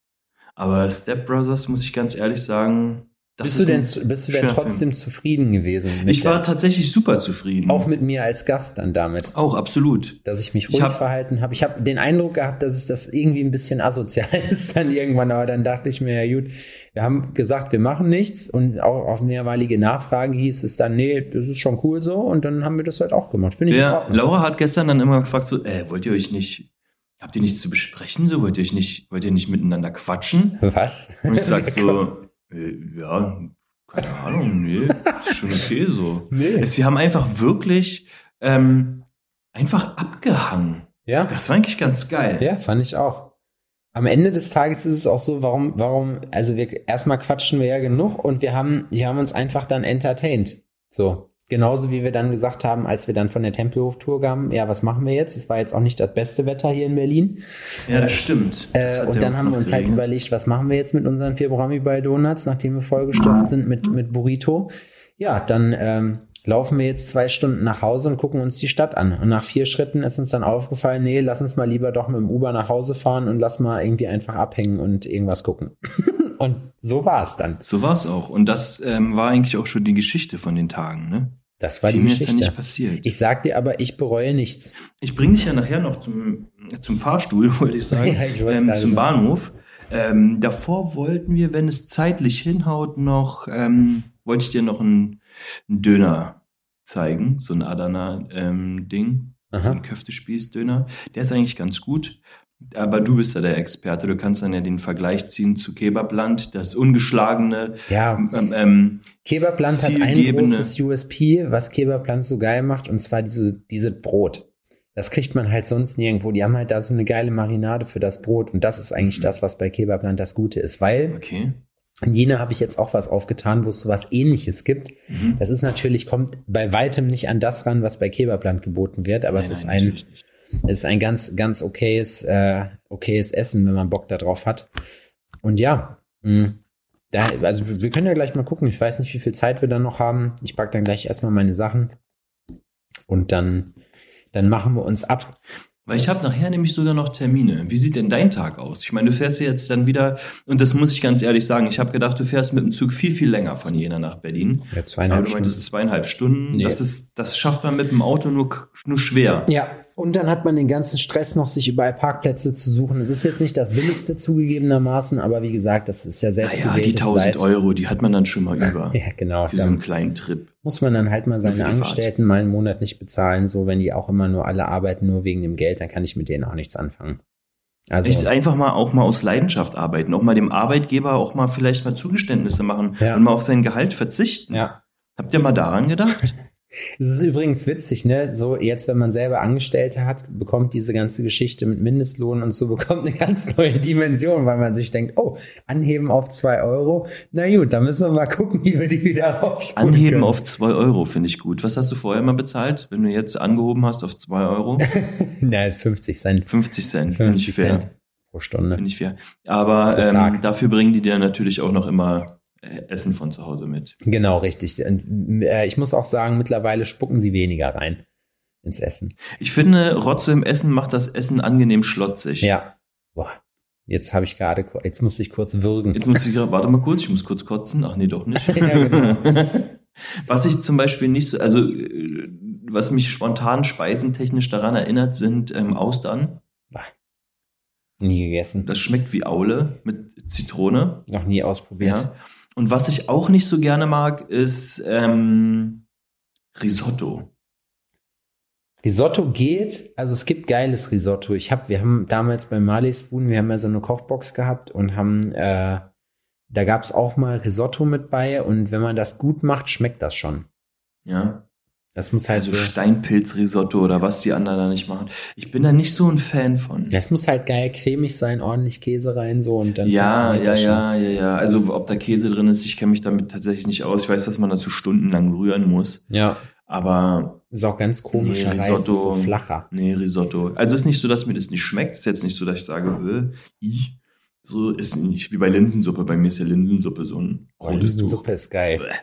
Aber Step Brothers, muss ich ganz ehrlich sagen, das Bist du, denn, bist du denn trotzdem zufrieden gewesen? Ich war tatsächlich super zufrieden. auch mit mir als Gast dann damit, Auch absolut. dass ich mich Ich ruhig hab- verhalten habe. Ich habe den Eindruck gehabt, dass es das irgendwie ein bisschen asozial ist dann irgendwann, aber dann dachte ich mir, ja gut, wir haben gesagt, wir machen nichts und auch auf mehrmalige Nachfragen hieß es dann, nee, das ist schon cool so und dann haben wir das halt auch gemacht. Finde ich Ja. Laura hat gestern dann immer gefragt so, äh, wollt ihr euch nicht, habt ihr nichts zu besprechen so? Wollt ihr euch nicht, wollt ihr nicht miteinander quatschen? Was? Und ich sag so, äh, ja, keine Ahnung, nee, ist schon okay so. nee. Wir haben einfach wirklich ähm, einfach abgehangen. Ja, Das war eigentlich ganz geil. ja, fand ich auch. Am Ende des Tages ist es auch so, warum, warum, also wir erstmal quatschen wir ja genug und wir haben, wir haben uns einfach dann entertained. So. Genauso wie wir dann gesagt haben, als wir dann von der Tempelhof-Tour kamen, ja, was machen wir jetzt? Es war jetzt auch nicht das beste Wetter hier in Berlin. Ja, das stimmt. Das Äh, und dann haben wir uns halt geregnet. überlegt, was machen wir jetzt mit unseren vier Brahmi Donuts, nachdem wir vollgestopft sind mit, mit Burrito. Ja, dann ähm, laufen wir jetzt zwei Stunden nach Hause und gucken uns die Stadt an. Und nach vier Schritten ist uns dann aufgefallen, nee, lass uns mal lieber doch mit dem Uber nach Hause fahren und lass mal irgendwie einfach abhängen und irgendwas gucken. und so war es dann. So war es auch. Und das ähm, war eigentlich auch schon die Geschichte von den Tagen, ne? Das war die mehr ist ja Geschichte. nicht passiert. Ich sag dir aber, ich bereue nichts. Ich bringe dich ja nachher noch zum, zum Fahrstuhl, wollte ich sagen, Ja, ich ähm, zum. Bahnhof. Ähm, davor wollten wir, wenn es zeitlich hinhaut, noch, ähm, wollte ich dir noch einen, einen Döner zeigen, so ein Adana-Ding, so Aha. ein Köftespieß-Döner. Der ist eigentlich ganz gut. Aber du bist ja der Experte, du kannst dann ja den Vergleich ziehen zu Kebabland, das ungeschlagene, Ja, ähm, ähm, Kebabland hat ein großes USP, was Kebabland so geil macht, und zwar diese, diese Brot. Das kriegt man halt sonst nirgendwo. Die haben halt da so eine geile Marinade für das Brot. Und das ist eigentlich Mhm. das, was bei Kebabland das Gute ist. Weil okay. in Jena habe ich jetzt auch was aufgetan, wo es sowas ähnliches gibt. Mhm. Das ist natürlich, kommt bei weitem nicht an das ran, was bei Kebabland geboten wird, aber es Nein, ist nein, ein, nicht. Es ist ein ganz, ganz okayes, äh, okayes Essen, wenn man Bock darauf hat. Und ja, mh, da, also wir können ja gleich mal gucken. Ich weiß nicht, wie viel Zeit wir dann noch haben. Ich packe dann gleich erstmal meine Sachen und dann, dann machen wir uns ab. Weil ich habe nachher nämlich sogar noch Termine. Wie sieht denn dein Tag aus? Ich meine, du fährst ja jetzt dann wieder, und das muss ich ganz ehrlich sagen, ich habe gedacht, du fährst mit dem Zug viel, viel länger von Jena nach Berlin. Ja, Aber zweieinhalb du meintest Stunden. zweieinhalb Stunden. Nee. Das, ist, das schafft man mit dem Auto nur, nur schwer. Ja, und dann hat man den ganzen Stress noch, sich überall Parkplätze zu suchen. Es ist jetzt nicht das billigste zugegebenermaßen, aber wie gesagt, das ist ja selbst Naja, die 1000 Euro, die hat man dann schon mal über. Ja, genau. Für so einen kleinen Trip. muss man dann halt mal seine. Angestellten mal einen Monat nicht bezahlen, so wenn die auch immer nur alle arbeiten, nur wegen dem Geld, dann kann ich mit denen auch nichts anfangen. Also, Ich einfach mal auch mal aus Leidenschaft arbeiten, auch mal dem Arbeitgeber auch mal vielleicht mal Zugeständnisse machen Ja. und mal auf sein Gehalt verzichten. ja. Habt ihr mal daran gedacht? Es ist übrigens witzig, ne? So jetzt, wenn man selber Angestellte hat, bekommt diese ganze Geschichte mit Mindestlohn und so bekommt eine ganz neue Dimension, weil man sich denkt, oh, anheben auf zwei Euro. Na gut, dann müssen wir mal gucken, wie wir die wieder rausholen Anheben können. auf 2 Euro finde ich gut. Was hast du vorher mal bezahlt, wenn du jetzt angehoben hast auf 2 Euro? Na, 50 Cent. 50 Cent, finde ich 50 fair. Cent pro Stunde. Finde ich fair. Aber ähm, dafür bringen die dir natürlich auch noch immer Essen von zu Hause mit. Genau, richtig. Und, äh, ich muss auch sagen, mittlerweile spucken sie weniger rein ins Essen. Ich finde, Rotze im Essen macht das Essen angenehm schlotzig. Ja. Boah. Jetzt habe ich gerade, jetzt musste ich kurz würgen. Jetzt muss ich, gerade- warte mal kurz, ich muss kurz kotzen. Ach nee, doch nicht. Ja, genau. Was ich zum Beispiel nicht so, also äh, was mich spontan speisentechnisch daran erinnert, sind ähm, Austern. Nie gegessen. Das schmeckt wie Aule mit Zitrone. Noch nie ausprobiert. Ja. Und was ich auch nicht so gerne mag, ist ähm, Risotto. Risotto geht, also es gibt geiles Risotto. Ich habe, wir haben damals bei Marley Spoon, wir haben ja so eine Kochbox gehabt und haben, äh, da gab es auch mal Risotto mit bei und wenn man das gut macht, schmeckt das schon. Ja. Das muss halt Also so, Steinpilzrisotto oder was die anderen da nicht machen. Ich bin da nicht so ein Fan von. das muss halt geil cremig sein, ordentlich Käse rein so und dann Ja, funktioniert ja, ja, ja, ja. Also ob da Käse drin ist, ich kenne mich damit tatsächlich nicht aus. Ich weiß, dass man dazu stundenlang rühren muss. Ja, Aber ist auch ganz komisch, Nee, Risotto. so flacher. nee, Risotto. Also ist nicht so, dass mir das nicht schmeckt. Ist jetzt nicht so, dass ich sage, "Hö, ich. So ist nicht wie bei Linsensuppe. Bei mir ist ja Linsensuppe so ein Oh, rotes Tuch. Linsensuppe ist geil. Bäh.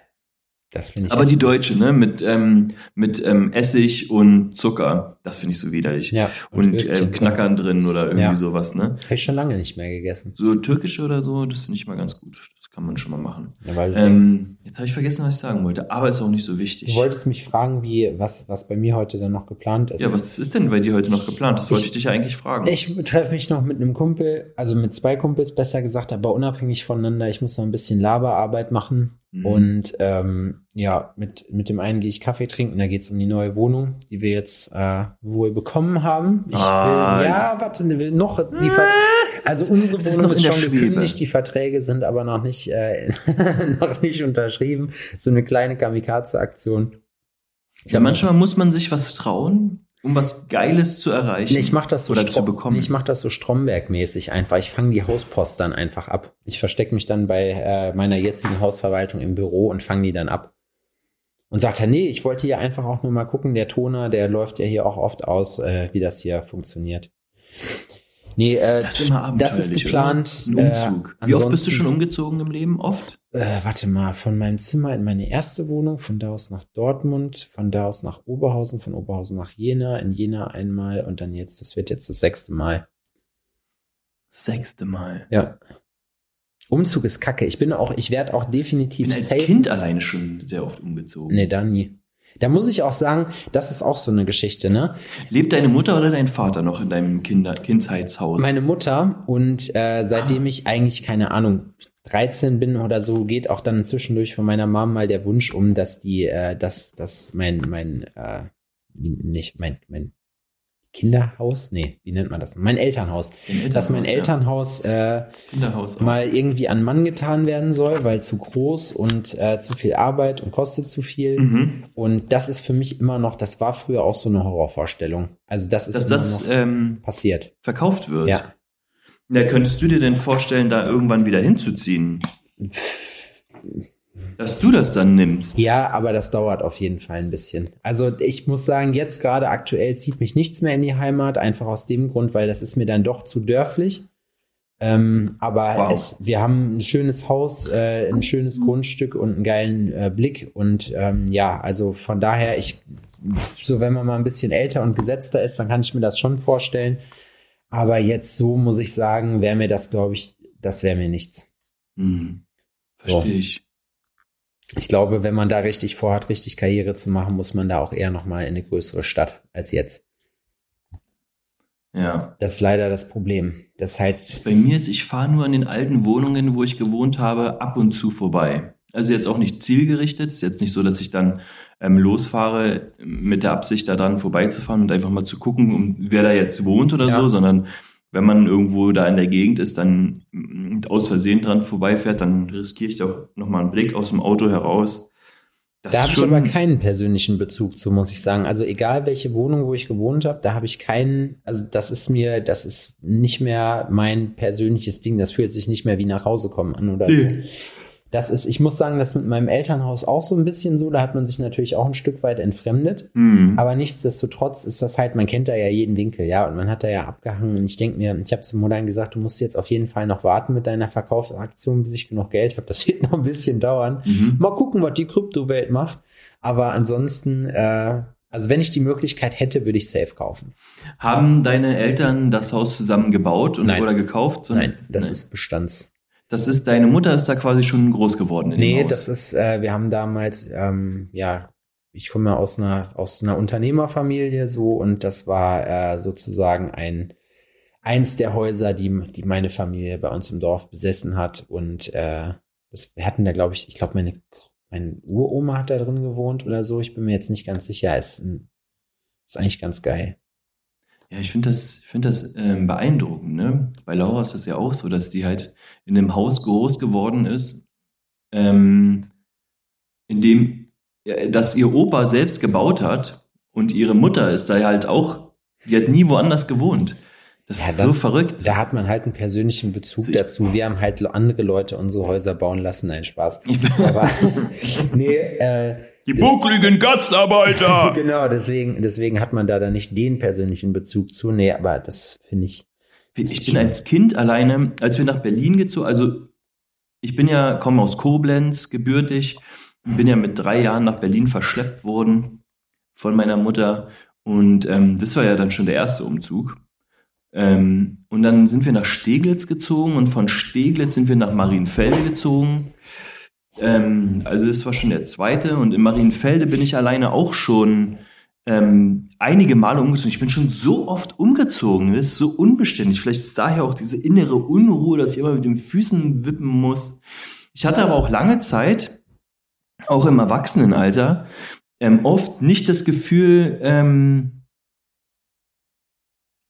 Das finde ich. Aber die deutsche, ne? Mit, ähm, mit ähm, Essig und Zucker. Das finde ich so widerlich. Ja, Und, Würstchen. äh, Knackern drin oder irgendwie Ja. sowas, ne? Habe ich schon lange nicht mehr gegessen. So türkische oder so, das finde ich mal ganz gut. Das kann man schon mal machen. Ja, Ähm, jetzt habe ich vergessen, was ich sagen wollte, aber ist auch nicht so wichtig. du wolltest mich fragen, wie, was, was bei mir heute dann noch geplant ist. ja, was ist denn bei dir heute noch geplant? Das wollte ich dich ja eigentlich fragen. Ich treffe mich noch mit einem Kumpel, also mit zwei Kumpels besser gesagt, aber unabhängig voneinander. Ich muss noch ein bisschen Laberarbeit machen. Mhm. Und ähm, ja, mit, mit dem einen gehe ich Kaffee trinken. Da geht es um die neue Wohnung, die wir jetzt äh, wohl bekommen haben. Ich Ah. will, ja, warte, will noch die Vert Also unsere ist Wohnung ist schon Schwebe. gekündigt, die Verträge sind aber noch nicht, äh, noch nicht unterschrieben. So eine kleine Kamikaze-Aktion. Ja, manchmal muss man sich was trauen, um was Geiles zu erreichen. Nee, ich mach das so Oder zu bekommen. Nee, ich mache das so Stromberg-mäßig einfach. Ich fange die Hauspost dann einfach ab. Ich verstecke mich dann bei äh, meiner jetzigen Hausverwaltung im Büro und fange die dann ab. Und sagt er, nee, ich wollte hier einfach auch nur mal gucken, der Toner, der läuft ja hier auch oft aus, äh, wie das hier funktioniert. Nee, äh, das ist das ist geplant. Ein Umzug. Äh, Wie oft bist du schon umgezogen im Leben? Oft? äh, warte mal, von meinem Zimmer in meine erste Wohnung, von da aus nach Dortmund, von da aus nach Oberhausen, von Oberhausen nach Jena, in Jena einmal und dann jetzt, das wird jetzt das sechste Mal. Sechste Mal. Ja. Umzug ist kacke. Ich bin auch, ich werde auch Ich definitiv bin als safe. Kind alleine schon sehr oft umgezogen. Nee, da nie. Da muss ich auch sagen, das ist auch so eine Geschichte, ne? Lebt deine Mutter oder dein Vater noch in deinem Kinder Kindheitshaus? Meine Mutter und äh, seitdem Ah. ich eigentlich, keine Ahnung, 13 bin oder so, geht auch dann zwischendurch von meiner Mom mal der Wunsch um, dass die, äh, dass, dass mein, mein, äh, nicht, mein, mein Kinderhaus? Nee, wie nennt man das? Mein Elternhaus. Dein Dass mein ja. Elternhaus äh, Kinderhaus auch. mal irgendwie an Mann getan werden soll, weil zu groß und äh, zu viel Arbeit und kostet zu viel. Mhm. Und das ist für mich immer noch, das war früher auch so eine Horrorvorstellung. Also das ist Dass immer das noch ähm, passiert. verkauft wird. Ja. Na, könntest du dir denn vorstellen, da irgendwann wieder hinzuziehen? Dass du das dann nimmst? Ja, aber das dauert auf jeden Fall ein bisschen. Also ich muss sagen, jetzt gerade aktuell zieht mich nichts mehr in die Heimat, einfach aus dem Grund, weil das ist mir dann doch zu dörflich. Ähm, aber Wow. es, wir haben ein schönes Haus, äh, ein schönes Grundstück und einen geilen äh, Blick. Und ähm, ja, also von daher, ich, so wenn man mal ein bisschen älter und gesetzter ist, dann kann ich mir das schon vorstellen. Aber jetzt so muss ich sagen, wäre mir das, glaube ich, das wäre mir nichts. Hm. So. Verstehe ich. Ich glaube, wenn man da richtig vorhat, richtig Karriere zu machen, muss man da auch eher noch mal in eine größere Stadt als jetzt. Ja. Das ist leider das Problem. Das Das heißt, bei mir ist, ich fahre nur an den alten Wohnungen, wo ich gewohnt habe, ab und zu vorbei. Also jetzt auch nicht zielgerichtet. Ist jetzt nicht so, dass ich dann ähm, losfahre mit der Absicht, da dran vorbeizufahren und einfach mal zu gucken, um, wer da jetzt wohnt oder Ja. so, sondern wenn man irgendwo da in der Gegend ist, dann mm, aus Versehen dran vorbeifährt, dann riskiere ich da auch nochmal einen Blick aus dem Auto heraus. Das da habe ich schon- aber keinen persönlichen Bezug zu, muss ich sagen. Also egal welche Wohnung, wo ich gewohnt habe, da habe ich keinen, also das ist mir, das ist nicht mehr mein persönliches Ding. Das fühlt sich nicht mehr wie nach Hause kommen an oder Nee. Das ist, ich muss sagen, das mit meinem Elternhaus auch so ein bisschen so. Da hat man sich natürlich auch ein Stück weit entfremdet. Hm. Aber nichtsdestotrotz ist das halt, man kennt da ja jeden Winkel, ja, und man hat da ja abgehangen. Und ich denke mir, ich habe zu Modern gesagt, du musst jetzt auf jeden Fall noch warten mit deiner Verkaufsaktion, bis ich genug Geld habe. Das wird noch ein bisschen dauern. Mhm. Mal gucken, was die Kryptowelt macht. Aber ansonsten, äh, also wenn ich die Möglichkeit hätte, würde ich safe kaufen. Haben deine Eltern das Haus zusammen gebaut und, Nein. oder gekauft? Nein, das Nein. ist Bestands. Das ist, deine Mutter ist da quasi schon groß geworden in Nee, dem Haus. das ist, äh, wir haben damals, ähm, ja, ich komme aus einer, aus einer Unternehmerfamilie so und das war äh, sozusagen ein eins der Häuser, die, die meine Familie bei uns im Dorf besessen hat. Und äh, das, wir hatten da, glaube ich, ich glaube, meine, meine Uroma hat da drin gewohnt oder so. Ich bin mir jetzt nicht ganz sicher. Ist, ist eigentlich ganz geil. Ja, ich finde das, find das ähm, beeindruckend. Ne? Bei Laura ist das ja auch so, dass die halt in einem Haus groß geworden ist, ähm, in dem äh, das ihr Opa selbst gebaut hat und ihre Mutter ist da halt auch, die hat nie woanders gewohnt. Das Ja, ist dann- so verrückt. Da hat man halt einen persönlichen Bezug ich- dazu. Wir haben halt andere Leute unsere Häuser bauen lassen. Nein, Spaß. Aber nee, äh, die buckligen Gastarbeiter! genau, deswegen, deswegen hat man da dann nicht den persönlichen Bezug zu. Nee, aber das finde ich. Ich bin als Kind alleine, als wir nach Berlin gezogen, also ich bin ja, komme aus Koblenz, gebürtig. bin ja mit drei Jahren nach Berlin verschleppt worden von meiner Mutter. Und ähm, das war ja dann schon der erste Umzug. Ähm, und dann sind wir nach Steglitz gezogen und von Steglitz sind wir nach Marienfelde gezogen. Ähm, also das war schon der zweite. Und in Marienfelde bin ich alleine auch schon ähm, einige Male umgezogen. Ich bin schon so oft umgezogen. Das ist so unbeständig. Vielleicht ist daher auch diese innere Unruhe, dass ich immer mit den Füßen wippen muss. Ich hatte aber auch lange Zeit, auch im Erwachsenenalter, ähm, oft nicht das Gefühl, ähm,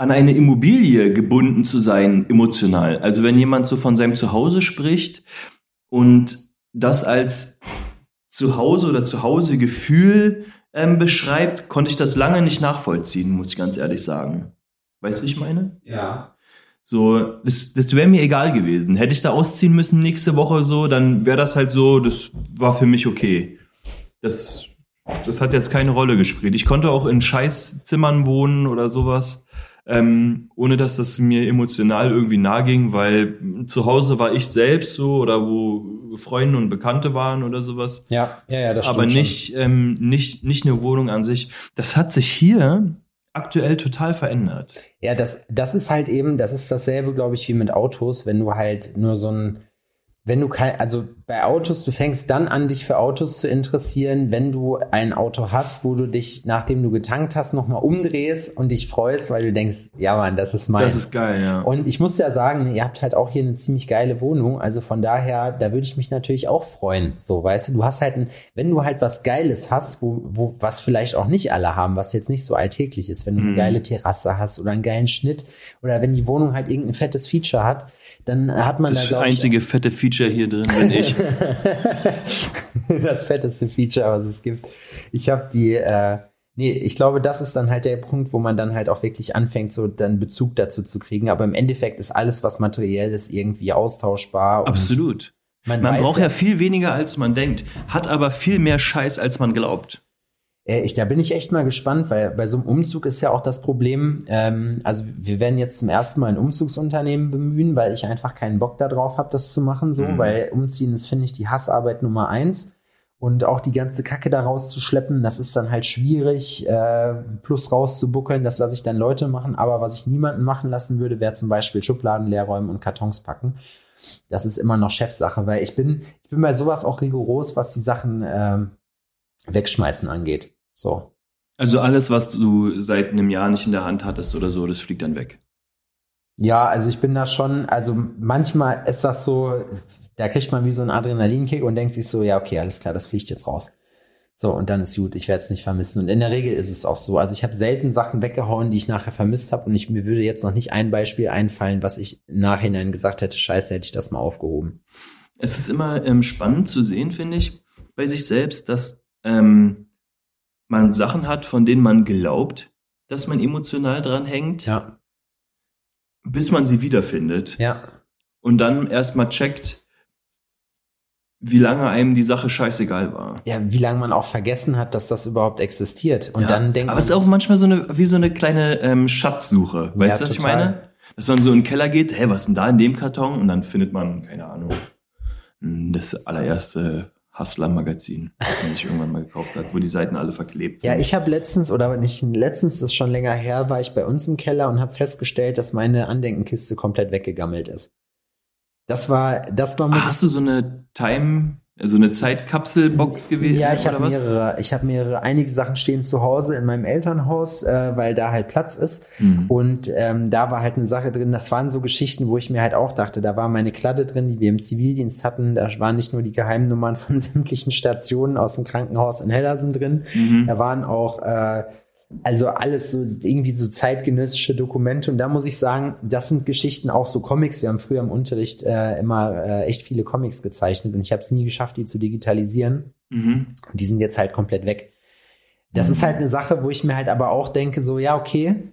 an eine Immobilie gebunden zu sein, emotional. Also wenn jemand so von seinem Zuhause spricht und das als Zuhause oder Zuhausegefühl ähm, beschreibt, konnte ich das lange nicht nachvollziehen, muss ich ganz ehrlich sagen. Weißt du, wie ich meine? Ja. So, das, das wäre mir egal gewesen. Hätte ich da ausziehen müssen nächste Woche so, dann wäre das halt so, das war für mich okay. Das, das hat jetzt keine Rolle gespielt. Ich konnte auch in Scheißzimmern wohnen oder sowas, ähm, ohne dass das mir emotional irgendwie nahe ging, weil zu Hause war ich selbst so oder wo Freunde und Bekannte waren oder sowas. Ja, ja, ja, das stimmt. Aber nicht, ähm, nicht, nicht eine Wohnung an sich. Das hat sich hier aktuell total verändert. Ja, das, das ist halt eben, das ist dasselbe, glaube ich, wie mit Autos, wenn du halt nur so ein, wenn du kein, also bei Autos, du fängst dann an, dich für Autos zu interessieren, wenn du ein Auto hast, wo du dich, nachdem du getankt hast, nochmal umdrehst und dich freust, weil du denkst, ja Mann, das ist mein. Das ist geil, ja. Und ich muss ja sagen, ihr habt halt auch hier eine ziemlich geile Wohnung. Also von daher, da würde ich mich natürlich auch freuen. So, weißt du, du hast halt, ein, wenn du halt was Geiles hast, wo, wo, was vielleicht auch nicht alle haben, was jetzt nicht so alltäglich ist, wenn du eine Mhm. geile Terrasse hast oder einen geilen Schnitt oder wenn die Wohnung halt irgendein fettes Feature hat, dann hat man da, Das glaube ich, einzige fette Feature hier drin bin ich. das fetteste Feature, was es gibt. Ich habe die, äh, nee, ich glaube, das ist dann halt der Punkt, wo man dann halt auch wirklich anfängt, so dann Bezug dazu zu kriegen. Aber im Endeffekt ist alles, was materiell ist, irgendwie austauschbar. Absolut. Man, Man braucht ja viel weniger, als man denkt, hat aber viel mehr Scheiß, als man glaubt. Äh, Ich, da bin ich echt mal gespannt, weil bei so einem Umzug ist ja auch das Problem, ähm, also wir werden jetzt zum ersten Mal ein Umzugsunternehmen bemühen, weil ich einfach keinen Bock darauf habe, das zu machen, so, Mhm. weil umziehen ist, finde ich, die Hassarbeit Nummer eins. Und auch die ganze Kacke da rauszuschleppen, das ist dann halt schwierig, äh, plus rauszubuckeln, das lasse ich dann Leute machen. Aber was ich niemanden machen lassen würde, wäre zum Beispiel Schubladen leerräumen und Kartons packen. Das ist immer noch Chefsache, weil ich bin, ich bin bei sowas auch rigoros, was die Sachen ähm, wegschmeißen angeht. So. Also alles, was du seit einem Jahr nicht in der Hand hattest oder so, das fliegt dann weg. Ja, also ich bin da schon, also manchmal ist das so, da kriegt man wie so einen Adrenalinkick und denkt sich so, ja, okay, alles klar, das fliegt jetzt raus. So, und dann ist gut, ich werde es nicht vermissen. Und in der Regel ist es auch so. Also ich habe selten Sachen weggehauen, die ich nachher vermisst habe. Und ich, mir würde jetzt noch nicht ein Beispiel einfallen, was ich im Nachhinein gesagt hätte, scheiße, hätte ich das mal aufgehoben. Es ist immer ähm, spannend zu sehen, finde ich, bei sich selbst, dass ähm, man Sachen hat, von denen man glaubt, dass man emotional dran hängt, Ja, bis man sie wiederfindet. ja, Und dann erstmal checkt, wie lange einem die Sache scheißegal war. ja, wie lange man auch vergessen hat, dass das überhaupt existiert. Und Ja, dann denkt Aber es ist auch manchmal so eine, wie so eine kleine ähm, Schatzsuche. Weißt du, was ich total. meine? Dass man so in den Keller geht, hä, was ist denn da in dem Karton? Und dann findet man, keine Ahnung, das allererste Hustler-Magazin, das man sich irgendwann mal gekauft hat, wo die Seiten alle verklebt sind. Ja, ich habe letztens, oder nicht letztens, das ist schon länger her, war ich bei uns im Keller und habe festgestellt, dass meine Andenkenkiste komplett weggegammelt ist. Das war, das war Ach, hast du so eine Time, so eine Zeitkapselbox gewesen? Ja, ich habe mehrere. Ich habe mehrere. Einige Sachen stehen zu Hause in meinem Elternhaus, äh, weil da halt Platz ist. Hm. Und ähm, da war halt eine Sache drin. Das waren so Geschichten, wo ich mir halt auch dachte, da war meine Kladde drin, die wir im Zivildienst hatten. Da waren nicht nur die Geheimnummern von sämtlichen Stationen aus dem Krankenhaus in Hellersen drin. Mhm. Da waren auch äh, also alles so irgendwie so zeitgenössische Dokumente. Und da muss ich sagen, das sind Geschichten auch so Comics. Wir haben früher im Unterricht äh, immer äh, echt viele Comics gezeichnet und ich habe es nie geschafft, die zu digitalisieren. Mhm. Und die sind jetzt halt komplett weg. Das ist halt eine Sache, wo ich mir halt aber auch denke, so, ja, okay,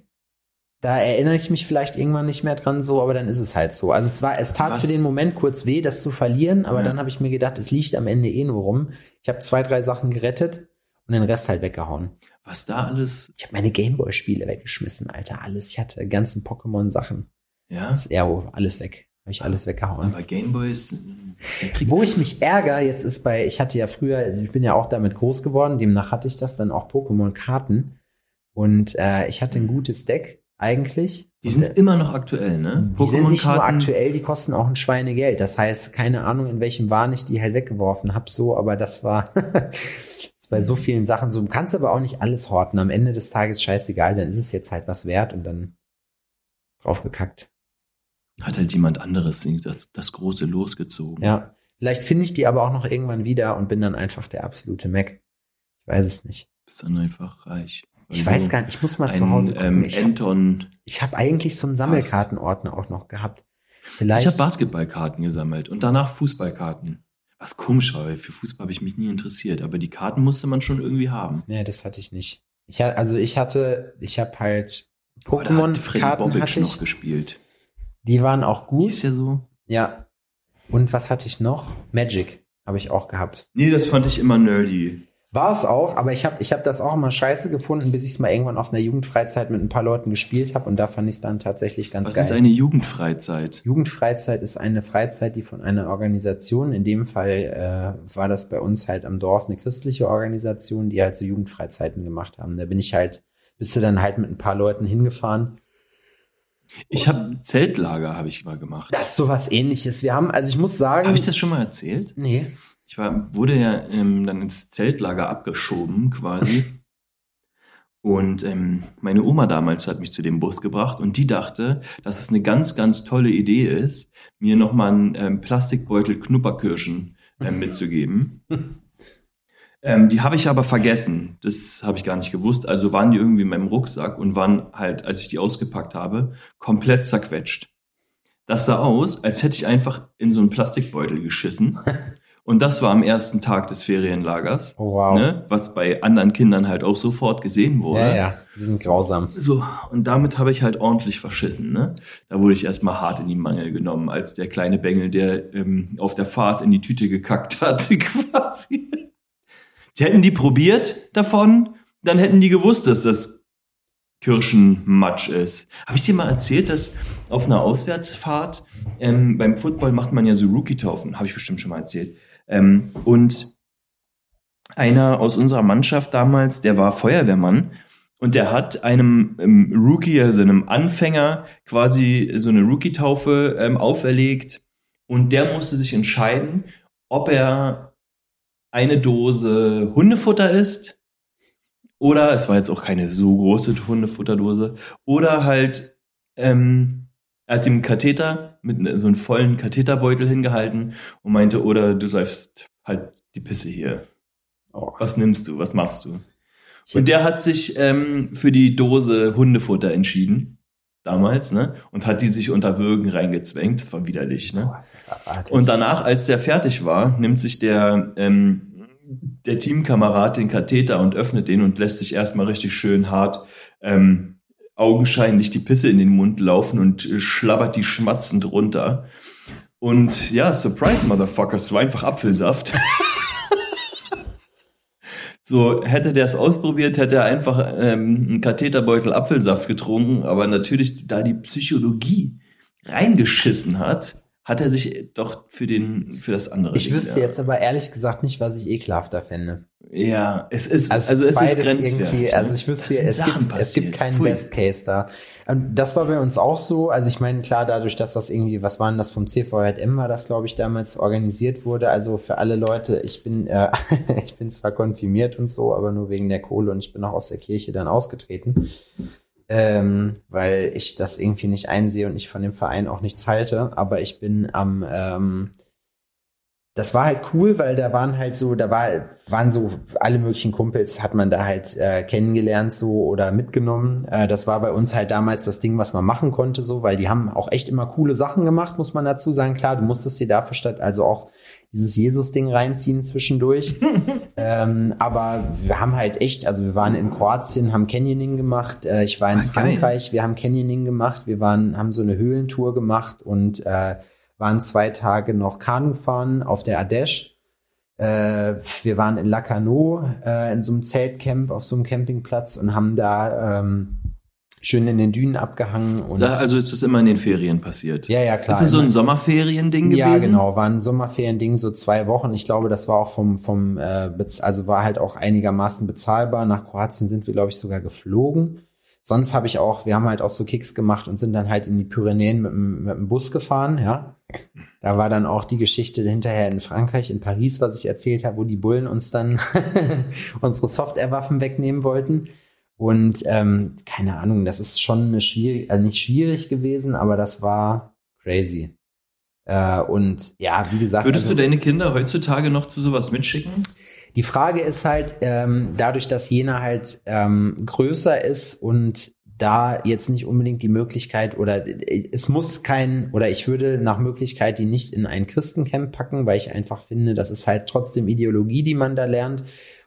da erinnere ich mich vielleicht irgendwann nicht mehr dran, so, aber dann ist es halt so. Also es war, es tat Was? für den Moment kurz weh, das zu verlieren, aber Ja. dann habe ich mir gedacht, es liegt am Ende eh nur rum. Ich habe zwei, drei Sachen gerettet und den Rest halt weggehauen. Was da alles, Ich habe meine Gameboy-Spiele weggeschmissen, Alter, alles. Ich hatte ganzen Pokémon-Sachen. ja. Das- Ja, oh, alles weg. Habe ich alles weggehauen. Aber Gameboys, Wo ich mich ärgere, jetzt ist bei, ich hatte ja früher, also ich bin ja auch damit groß geworden, demnach hatte ich das dann auch Pokémon-Karten. Und äh, ich hatte ein gutes Deck eigentlich. die Und, sind äh, immer noch aktuell, ne? die sind nicht nur aktuell, die kosten auch ein Schweinegeld. Das heißt, keine Ahnung, in welchem Wahn ich die halt weggeworfen habe, so, aber das war ist bei so vielen Sachen so. Du kannst aber auch nicht alles horten. Am Ende des Tages scheißegal, dann ist es jetzt halt was wert und dann drauf gekackt. Hat halt jemand anderes das, das große losgezogen. Ja. Vielleicht finde ich die aber auch noch irgendwann wieder und bin dann einfach der absolute Mac. Ich weiß es nicht. Bist dann einfach reich. Ich weiß gar nicht, ich muss mal ein, zu Hause gucken. Ähm, ich habe Anton. hab eigentlich so einen Sammelkartenordner auch noch gehabt. Vielleicht. Ich habe Basketballkarten gesammelt und danach Fußballkarten. Was komisch war, weil für Fußball habe ich mich nie interessiert, aber die Karten musste man schon irgendwie haben. Nee, das hatte ich nicht. Ich hatte, also ich hatte, ich habe halt Freddy Pokémon-Karten Bobic hatte noch ich. gespielt. Die waren auch Ist gut. ja so. Ja. Und was hatte ich noch? Magic habe ich auch gehabt. Nee, das fand ich immer nerdy. War es auch, aber ich habe ich hab das auch immer scheiße gefunden, bis ich es mal irgendwann auf einer Jugendfreizeit mit ein paar Leuten gespielt habe und da fand ich es dann tatsächlich ganz Was geil. ist eine Jugendfreizeit? Jugendfreizeit ist eine Freizeit, die von einer Organisation, in dem Fall äh, war das bei uns halt am Dorf eine christliche Organisation, die halt so Jugendfreizeiten gemacht haben. Da bin ich halt, bist du dann halt mit ein paar Leuten hingefahren. Ich habe Zeltlager habe ich mal gemacht. Das ist sowas ähnliches. Wir haben, also ich muss sagen. Habe ich das schon mal erzählt? Nee. Ich war, wurde ja ähm, dann ins Zeltlager abgeschoben quasi. Und ähm, meine Oma damals hat mich zu dem Bus gebracht und die dachte, dass es eine ganz, ganz tolle Idee ist, mir nochmal einen ähm, Plastikbeutel Knupperkirschen ähm, mitzugeben. ähm, die habe ich aber vergessen. Das habe ich gar nicht gewusst. Also waren die irgendwie in meinem Rucksack und waren halt, als ich die ausgepackt habe, komplett zerquetscht. Das sah aus, als hätte ich einfach in so einen Plastikbeutel geschissen. Und das war am ersten Tag des Ferienlagers, Oh, wow. ne? was bei anderen Kindern halt auch sofort gesehen wurde. Ja, ja, die sind grausam. So, und damit habe ich halt ordentlich verschissen. Ne? Da wurde ich erstmal hart in die Mangel genommen, als der kleine Bengel, der ähm, auf der Fahrt in die Tüte gekackt hatte, quasi. Die hätten die probiert davon, dann hätten die gewusst, dass das Kirschenmatsch ist. Habe ich dir mal erzählt, dass auf einer Auswärtsfahrt ähm, beim Football macht man ja so Rookie-Taufen, habe ich bestimmt schon mal erzählt. Ähm, und einer aus unserer Mannschaft damals, der war Feuerwehrmann und der hat einem ähm, Rookie, also einem Anfänger, quasi so eine Rookie-Taufe ähm, auferlegt und der musste sich entscheiden, ob er eine Dose Hundefutter isst oder, es war jetzt auch keine so große Hundefutterdose, oder halt, ähm, er hat dem Katheter mit ne- so einem vollen Katheterbeutel hingehalten und meinte, oder du säufst halt die Pisse hier. Oh. Was nimmst du? Was machst du? Ich Und der hat sich ähm, für die Dose Hundefutter entschieden, damals, ne? Und hat die sich unter Würgen reingezwängt. Das war widerlich, ne? Boah, ist das abartig. Und danach, als der fertig war, nimmt sich der, ähm, der Teamkamerad den Katheter und öffnet den und lässt sich erstmal richtig schön hart ähm, augenscheinlich die Pisse in den Mund laufen und äh, schlabbert die schmatzend runter. Und ja, Surprise, Motherfuckers, war einfach Apfelsaft. So, hätte der es ausprobiert, hätte er einfach ähm, einen Katheterbeutel Apfelsaft getrunken, aber natürlich, da die Psychologie reingeschissen hat, hat er sich doch für den für das andere. ich wüsste ja. jetzt aber ehrlich gesagt nicht, was ich ekelhafter fände. Ja, es ist Also, also, es ist irgendwie, also ne? ich wüsste, es Sachen gibt, es gibt passiert. keinen Pfui. Best Case da. Und das war bei uns auch so. Also ich meine, klar, dadurch, dass das irgendwie, was war denn das vom CVJM war das, glaube ich, damals organisiert wurde. Also für alle Leute, ich bin, äh, ich bin zwar konfirmiert und so, aber nur wegen der Kohle und ich bin auch aus der Kirche dann ausgetreten. Ähm, weil ich das irgendwie nicht einsehe und ich von dem Verein auch nichts halte. Aber ich bin am, ähm, das war halt cool, weil da waren halt so, da war, waren so alle möglichen Kumpels, hat man da halt äh, kennengelernt so oder mitgenommen. Äh, das war bei uns halt damals das Ding, was man machen konnte, so, weil die haben auch echt immer coole Sachen gemacht, muss man dazu sagen. Klar, du musstest dir dafür statt also auch dieses Jesus-Ding reinziehen zwischendurch. ähm, aber wir haben halt echt, also wir waren in Kroatien, haben Canyoning gemacht. Äh, ich war in geil. Frankreich, wir haben Canyoning gemacht. Wir waren, haben so eine Höhlentour gemacht und äh, waren zwei Tage noch Kanufahren auf der Ardèche. Äh, wir waren in Lacanau äh, in so einem Zeltcamp auf so einem Campingplatz und haben da ähm, schön in den Dünen abgehangen. Und Da, also ist das immer in den Ferien passiert. ja, ja, klar. Ist das so ein Sommerferien-Ding gewesen? Ja, genau, war ein Sommerferien-Ding, so zwei Wochen. Ich glaube, das war auch vom, vom äh, also war halt auch einigermaßen bezahlbar. Nach Kroatien sind wir, glaube ich, sogar geflogen. Sonst habe ich auch, wir haben halt auch so Kicks gemacht und sind dann halt in die Pyrenäen mit, dem- mit dem Bus gefahren, ja. Da war dann auch die Geschichte hinterher in Frankreich, in Paris, was ich erzählt habe, wo die Bullen uns dann unsere Softwarewaffen wegnehmen wollten. Und ähm, keine Ahnung, das ist schon eine schwierig, äh, nicht schwierig gewesen, aber das war crazy. Äh, und ja, wie gesagt, Würdest also, du deine Kinder heutzutage noch zu sowas mitschicken? die Frage ist halt, ähm, dadurch, dass Jena halt ähm, größer ist und da jetzt nicht unbedingt die Möglichkeit oder äh, es muss kein, oder ich würde nach Möglichkeit die nicht in ein Christencamp packen, weil ich einfach finde, das ist halt trotzdem Ideologie, die man da lernt.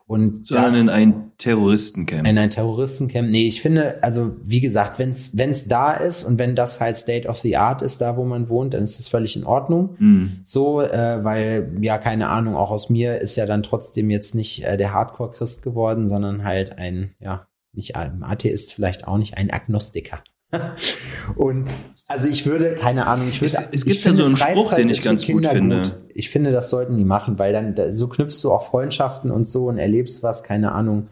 Und Sondern das- in ein Terroristencamp. in ein Terroristencamp. Nee, ich finde, also wie gesagt, wenn es da ist und wenn das halt State of the Art ist, da wo man wohnt, dann ist das völlig in Ordnung. Hm. So, äh, weil, ja, keine Ahnung, auch aus mir ist ja dann trotzdem jetzt nicht äh, der Hardcore-Christ geworden, sondern halt ein, ja, nicht ein Atheist, vielleicht auch nicht, ein Agnostiker. Und also ich würde, keine Ahnung, ich würde. Es- es gibt ja so einen finde, Spruch, Freizeit den ich ganz gut finde. Ich finde, das sollten die machen, weil dann da, so knüpfst du auch Freundschaften und so und erlebst was, keine Ahnung.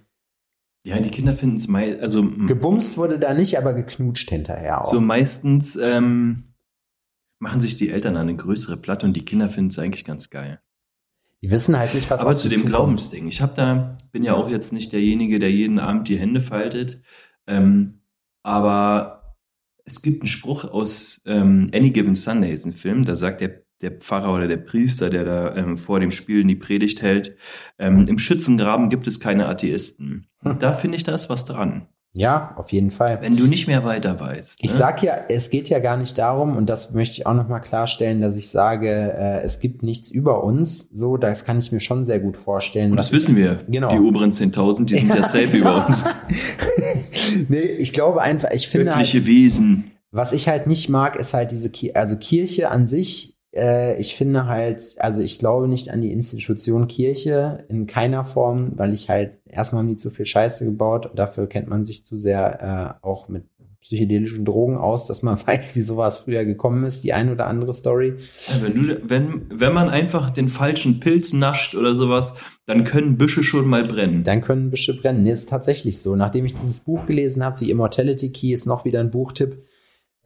Ja, die Kinder finden es mei also hm, Gebumst wurde da nicht, aber geknutscht hinterher auch. so meistens ähm, machen sich die Eltern eine größere Platte und die Kinder finden es eigentlich ganz geil. die wissen halt nicht, was Aber zu dem zukommt. Glaubensding. Ich habe da, bin ja auch jetzt nicht derjenige, der jeden Abend die Hände faltet. Ähm, aber es gibt einen Spruch aus ähm, Any Given Sunday, ist ein Film, da sagt der, der Pfarrer oder der Priester, der da ähm, vor dem Spielen die Predigt hält, ähm, im Schützengraben gibt es keine Atheisten. Und da finde ich, da ist was dran. Ja, auf jeden Fall. Wenn du nicht mehr weiter weißt. Ich ne? sag ja, es geht ja gar nicht darum, und das möchte ich auch nochmal klarstellen, dass ich sage, äh, es gibt nichts über uns. So, das kann ich mir schon sehr gut vorstellen. Und das wissen wir. Genau. Die oberen 10.000, die sind ja, safe über uns. nee, ich glaube einfach, ich finde halt, Göttliche Wesen. was ich halt nicht mag, ist halt diese Ki also Kirche an sich. Äh, ich finde halt, also ich glaube nicht an die Institution Kirche in keiner Form, weil ich halt erstmal haben die zu viel Scheiße gebaut und dafür kennt man sich zu sehr äh, auch mit psychedelischen Drogen aus, dass man weiß, wie sowas früher gekommen ist, die ein oder andere Story. Wenn, du, wenn, wenn man einfach den falschen Pilz nascht oder sowas, dann können Büsche schon mal brennen. Dann können Büsche brennen. Nee, ist tatsächlich so. Nachdem ich dieses Buch gelesen habe, die Immortality Key ist noch wieder ein Buchtipp,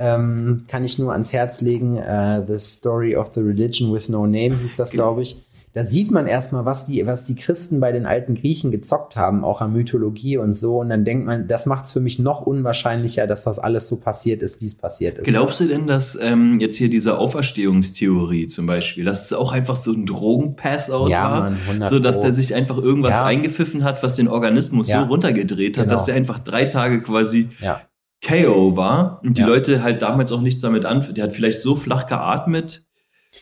ähm, kann ich nur ans Herz legen. Äh, the Story of the Religion with No Name hieß das, glaube ich. Da sieht man erstmal, was die, was die Christen bei den alten Griechen gezockt haben, auch an Mythologie und so. Und dann denkt man, das macht es für mich noch unwahrscheinlicher, dass das alles so passiert ist, wie es passiert ist. Glaubst du denn, dass ähm, jetzt hier diese Auferstehungstheorie zum Beispiel, dass es auch einfach so ein Drogenpass-out Ja, war? Mann, 100 so dass der sich einfach irgendwas Ja. eingepfiffen hat, was den Organismus Ja. so runtergedreht hat, Genau. dass der einfach drei Tage quasi Ja. KO war und die Ja. Leute halt damals auch nichts damit an. Der hat vielleicht so flach geatmet.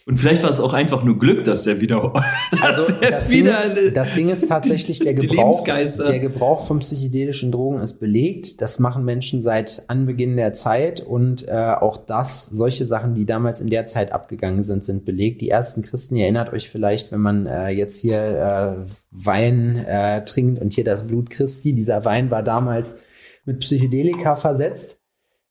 Und vielleicht war es auch einfach nur Glück, dass der wieder, Also dass der das Ding, wieder ist, das Ding ist tatsächlich der Gebrauch, der Gebrauch von psychedelischen Drogen ist belegt. Das machen Menschen seit Anbeginn der Zeit und äh, auch das, solche Sachen, die damals in der Zeit abgegangen sind, sind belegt. Die ersten Christen, ihr erinnert euch vielleicht, wenn man äh, jetzt hier äh, Wein äh, trinkt und hier das Blut Christi, dieser Wein war damals mit Psychedelika versetzt.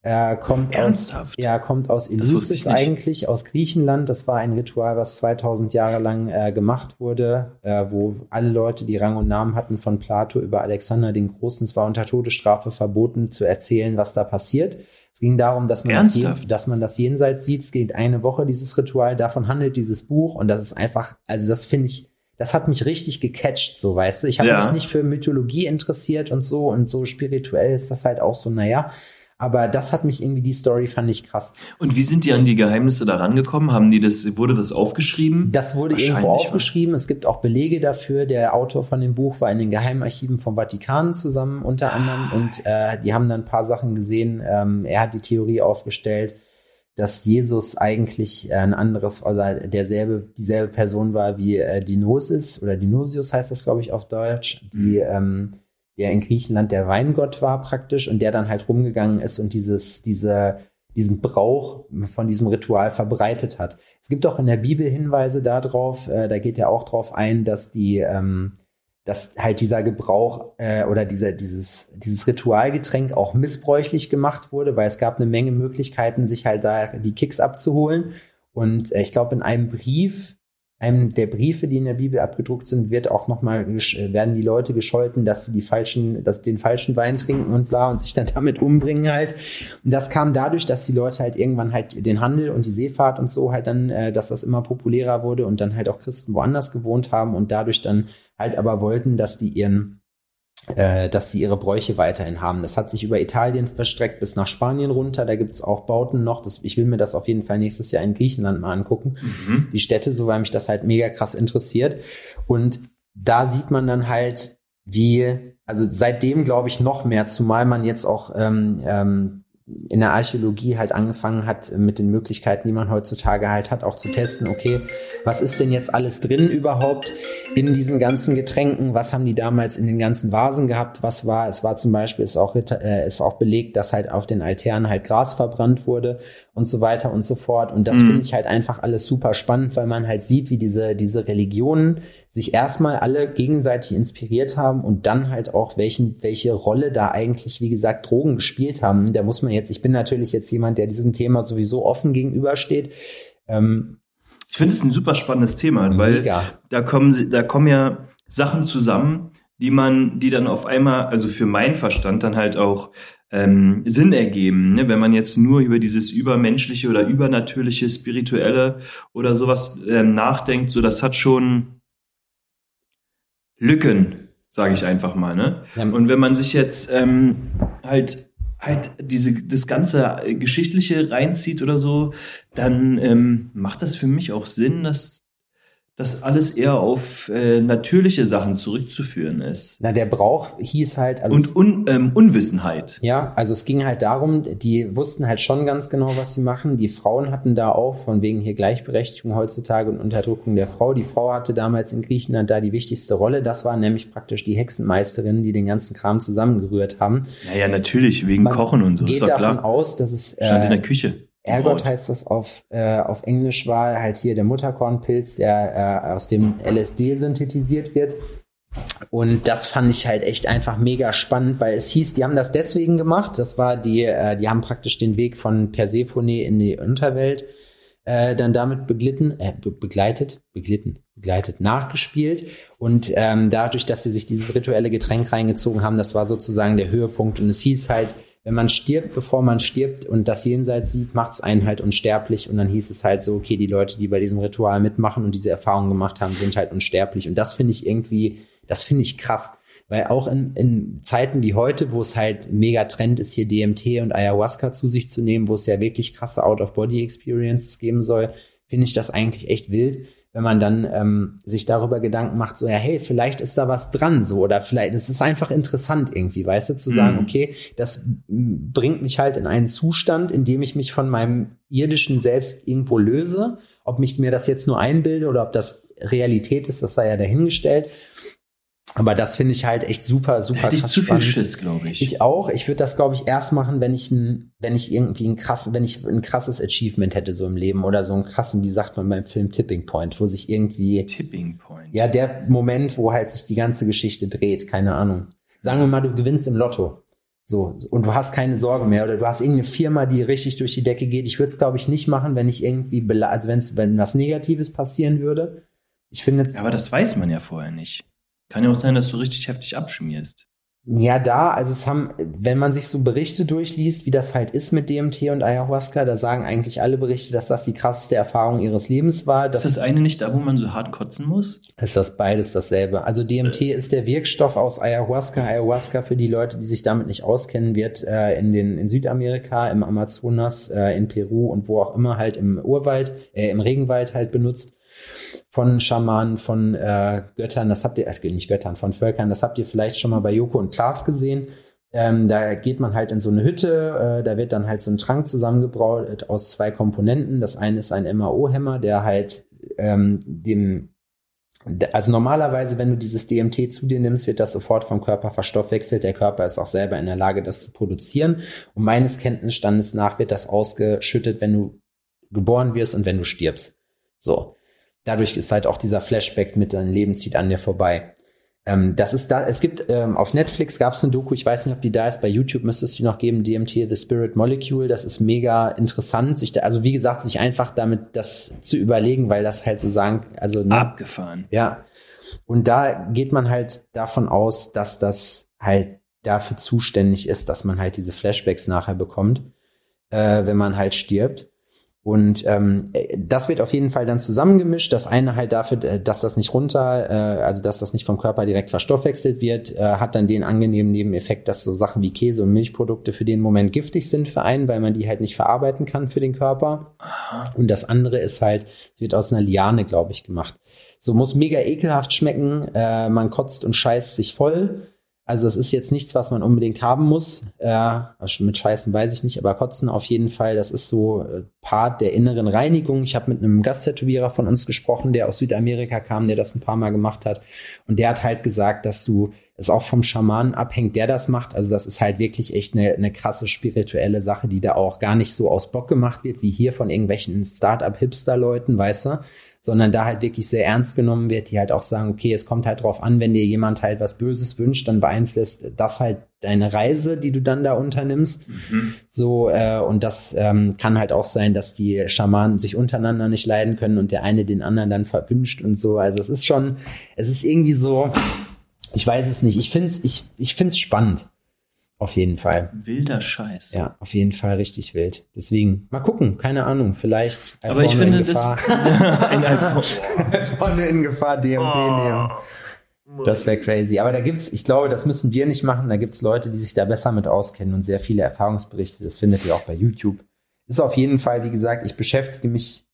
Äh, kommt aus, Ernsthaft? ja, kommt aus Eleusis eigentlich, aus Griechenland. Das war ein Ritual, was 2000 Jahre lang äh, gemacht wurde, äh, wo alle Leute, die Rang und Namen hatten, von Plato über Alexander den Großen, es war unter Todesstrafe verboten, zu erzählen, was da passiert. Es ging darum, dass man, das, Ernsthaft? Dass man das Jenseits sieht. Es geht eine Woche, dieses Ritual. Davon handelt dieses Buch. Und das ist einfach, also das finde ich, das hat mich richtig gecatcht, so weißt du. Ich habe Ja. mich nicht für Mythologie interessiert und so und so spirituell ist das halt auch so, naja. Aber das hat mich irgendwie, die Story fand ich krass. Und wie sind die an die Geheimnisse da rangekommen? Haben die das, wurde das aufgeschrieben? Das wurde irgendwo aufgeschrieben. Es gibt auch Belege dafür. Der Autor von dem Buch war in den Geheimarchiven vom Vatikan zusammen unter anderem und äh, die haben dann ein paar Sachen gesehen. Ähm, er hat die Theorie aufgestellt, dass Jesus eigentlich äh, ein anderes, also derselbe, dieselbe Person war wie äh, Dinosis oder Dinosius heißt das, glaube ich, auf Deutsch, die ähm, der in Griechenland der Weingott war praktisch und der dann halt rumgegangen ist und dieses, diese, diesen Brauch von diesem Ritual verbreitet hat. Es gibt auch in der Bibel Hinweise darauf, äh, da geht er auch drauf ein, dass die, ähm, dass halt dieser Gebrauch äh, oder dieser, dieses, dieses Ritualgetränk auch missbräuchlich gemacht wurde, weil es gab eine Menge Möglichkeiten, sich halt da die Kicks abzuholen. Und äh, ich glaube, in einem Brief, einem der Briefe, die in der Bibel abgedruckt sind, wird auch nochmal, werden die Leute gescholten, dass sie die falschen, dass den falschen Wein trinken und bla und sich dann damit umbringen halt. Und das kam dadurch, dass die Leute halt irgendwann halt den Handel und die Seefahrt und so halt dann, äh, dass das immer populärer wurde und dann halt auch Christen woanders gewohnt haben und dadurch dann halt aber wollten, dass die ihren dass sie ihre Bräuche weiterhin haben. Das hat sich über Italien verstreckt bis nach Spanien runter. Da gibt's auch Bauten noch. Das, ich will mir das auf jeden Fall nächstes Jahr in Griechenland mal angucken. Mhm. Die Städte, so weil mich das halt mega krass interessiert. Und da sieht man dann halt, wie, also seitdem glaube ich noch mehr, zumal man jetzt auch ähm, ähm, in der Archäologie halt angefangen hat, mit den Möglichkeiten, die man heutzutage halt hat, auch zu testen, okay, was ist denn jetzt alles drin überhaupt in diesen ganzen Getränken? Was haben die damals in den ganzen Vasen gehabt? Was war? Es war zum Beispiel, ist auch, äh, ist auch belegt, dass halt auf den Altären halt Gras verbrannt wurde und so weiter und so fort. Und das mhm. finde ich halt einfach alles super spannend, weil man halt sieht, wie diese, diese Religionen sich erstmal alle gegenseitig inspiriert haben und dann halt auch welchen, welche Rolle da eigentlich, wie gesagt, Drogen gespielt haben. Da muss man jetzt, ich bin natürlich jetzt jemand, der diesem Thema sowieso offen gegenübersteht. Ähm, ich finde es ein super spannendes Thema, weil mega. da kommen, sie, da kommen ja Sachen zusammen, die man, die dann auf einmal, also für meinen Verstand dann halt auch ähm, Sinn ergeben. Ne? Wenn man jetzt nur über dieses übermenschliche oder übernatürliche, spirituelle oder sowas ähm, nachdenkt, so das hat schon Lücken, sage ich einfach mal. Ne? Ja. Und wenn man sich jetzt ähm, halt halt diese das ganze geschichtliche reinzieht oder so, dann ähm, macht das für mich auch Sinn, dass das alles eher auf äh, natürliche Sachen zurückzuführen ist. Na, der Brauch hieß halt. Also und un, ähm, Unwissenheit. Ja, also es ging halt darum, die wussten halt schon ganz genau, was sie machen. Die Frauen hatten da auch, von wegen hier Gleichberechtigung heutzutage und Unterdrückung der Frau. Die Frau hatte damals in Griechenland da die wichtigste Rolle. Das war nämlich praktisch die Hexenmeisterin, die den ganzen Kram zusammengerührt haben. Naja, natürlich, wegen Man Kochen und so. Geht davon klar. aus, dass es. Äh, Stand in der Küche Ergot heißt das auf, äh, auf Englisch war halt hier der Mutterkornpilz, der äh, aus dem LSD synthetisiert wird. Und das fand ich halt echt einfach mega spannend, weil es hieß, die haben das deswegen gemacht. Das war die, äh, die haben praktisch den Weg von Persephone in die Unterwelt äh, dann damit beglitten, äh, be begleitet, beglitten, begleitet, nachgespielt. Und ähm, dadurch, dass sie sich dieses rituelle Getränk reingezogen haben, das war sozusagen der Höhepunkt. Und es hieß halt, wenn man stirbt, bevor man stirbt und das Jenseits sieht, macht es einen halt unsterblich. Und dann hieß es halt so, okay, die Leute, die bei diesem Ritual mitmachen und diese Erfahrung gemacht haben, sind halt unsterblich. Und das finde ich irgendwie, das finde ich krass. Weil auch in, in Zeiten wie heute, wo es halt mega Trend ist, hier DMT und Ayahuasca zu sich zu nehmen, wo es ja wirklich krasse Out-of-Body-Experiences geben soll, finde ich das eigentlich echt wild wenn man dann ähm, sich darüber Gedanken macht, so ja, hey, vielleicht ist da was dran, so oder vielleicht es ist einfach interessant irgendwie, weißt du, zu sagen, mhm. okay, das bringt mich halt in einen Zustand, in dem ich mich von meinem irdischen Selbst irgendwo löse, ob mich mir das jetzt nur einbilde oder ob das Realität ist, das sei ja dahingestellt. Aber das finde ich halt echt super, super Hätte ich zu viel Schiss, glaube ich. Ich auch. Ich würde das, glaube ich, erst machen, wenn ich ein, wenn ich irgendwie ein krass, wenn ich ein krasses Achievement hätte so im Leben oder so einen krassen, wie sagt man beim Film Tipping Point, wo sich irgendwie Tipping Point. Ja, der Moment, wo halt sich die ganze Geschichte dreht, keine Ahnung. Sagen wir mal, du gewinnst im Lotto. So, und du hast keine Sorge mehr oder du hast irgendeine Firma, die richtig durch die Decke geht. Ich würde es, glaube ich, nicht machen, wenn ich irgendwie, also wenn's, wenn was Negatives passieren würde. Ich finde jetzt. Ja, aber das weiß man ja vorher nicht. Kann ja auch sein, dass du richtig heftig abschmierst. Ja, da, also es haben, wenn man sich so Berichte durchliest, wie das halt ist mit DMT und Ayahuasca, da sagen eigentlich alle Berichte, dass das die krasseste Erfahrung ihres Lebens war. Ist das eine nicht da, wo man so hart kotzen muss? Ist das beides dasselbe? Also DMT äh. ist der Wirkstoff aus Ayahuasca. Ayahuasca für die Leute, die sich damit nicht auskennen, wird äh, in den in Südamerika, im Amazonas, äh, in Peru und wo auch immer halt im Urwald, äh, im Regenwald halt benutzt von Schamanen, von äh, Göttern, das habt ihr, äh, nicht Göttern, von Völkern, das habt ihr vielleicht schon mal bei Joko und Klaas gesehen. Ähm, da geht man halt in so eine Hütte, äh, da wird dann halt so ein Trank zusammengebraut aus zwei Komponenten. Das eine ist ein MAO-Hämmer, der halt ähm, dem, also normalerweise, wenn du dieses DMT zu dir nimmst, wird das sofort vom Körper verstoffwechselt. Der Körper ist auch selber in der Lage, das zu produzieren. Und meines Kenntnisstandes nach wird das ausgeschüttet, wenn du geboren wirst und wenn du stirbst. So dadurch ist halt auch dieser Flashback mit deinem Leben zieht an dir vorbei. Ähm, das ist da, es gibt ähm, auf Netflix gab es eine Doku, ich weiß nicht, ob die da ist, bei YouTube müsste es die noch geben, DMT, The Spirit Molecule, das ist mega interessant, sich da, also wie gesagt, sich einfach damit das zu überlegen, weil das halt so sagen, also ne, Abgefahren. ja. Und da geht man halt davon aus, dass das halt dafür zuständig ist, dass man halt diese Flashbacks nachher bekommt, äh, wenn man halt stirbt. Und ähm, äh, das wird auf jeden Fall dann zusammengemischt. Das eine halt dafür, äh, dass das nicht runter, äh, also dass das nicht vom Körper direkt verstoffwechselt wird, äh, hat dann den angenehmen Nebeneffekt, dass so Sachen wie Käse und Milchprodukte für den Moment giftig sind für einen, weil man die halt nicht verarbeiten kann für den Körper. Und das andere ist halt, es wird aus einer Liane, glaube ich, gemacht. So muss mega ekelhaft schmecken. Äh, man kotzt und scheißt sich voll. Also das ist jetzt nichts, was man unbedingt haben muss. Äh, mit Scheißen weiß ich nicht, aber Kotzen auf jeden Fall. Das ist so äh, Part der inneren Reinigung. Ich habe mit einem Gasttätowierer von uns gesprochen, der aus Südamerika kam, der das ein paar Mal gemacht hat. Und der hat halt gesagt, dass du es auch vom Schamanen abhängt, der das macht. Also das ist halt wirklich echt eine, eine krasse spirituelle Sache, die da auch gar nicht so aus Bock gemacht wird, wie hier von irgendwelchen Start-up-Hipster-Leuten, weißt du? Sondern da halt wirklich sehr ernst genommen wird, die halt auch sagen, okay, es kommt halt drauf an, wenn dir jemand halt was Böses wünscht, dann beeinflusst das halt deine Reise, die du dann da unternimmst. Mhm. So, äh, und das ähm, kann halt auch sein, dass die Schamanen sich untereinander nicht leiden können und der eine den anderen dann verwünscht und so. Also es ist schon, es ist irgendwie so, ich weiß es nicht. Ich finde es ich, ich find's spannend. Auf jeden Fall. Wilder Scheiß. Ja, auf jeden Fall richtig wild. Deswegen, mal gucken, keine Ahnung, vielleicht Aber ich finde in das. Gefahr. ein iPhone. Vorne in Gefahr DMT nehmen. Das wäre crazy. Aber da gibt's, ich glaube, das müssen wir nicht machen. Da gibt's Leute, die sich da besser mit auskennen und sehr viele Erfahrungsberichte. Das findet ihr auch bei YouTube. Ist auf jeden Fall, wie gesagt, ich beschäftige mich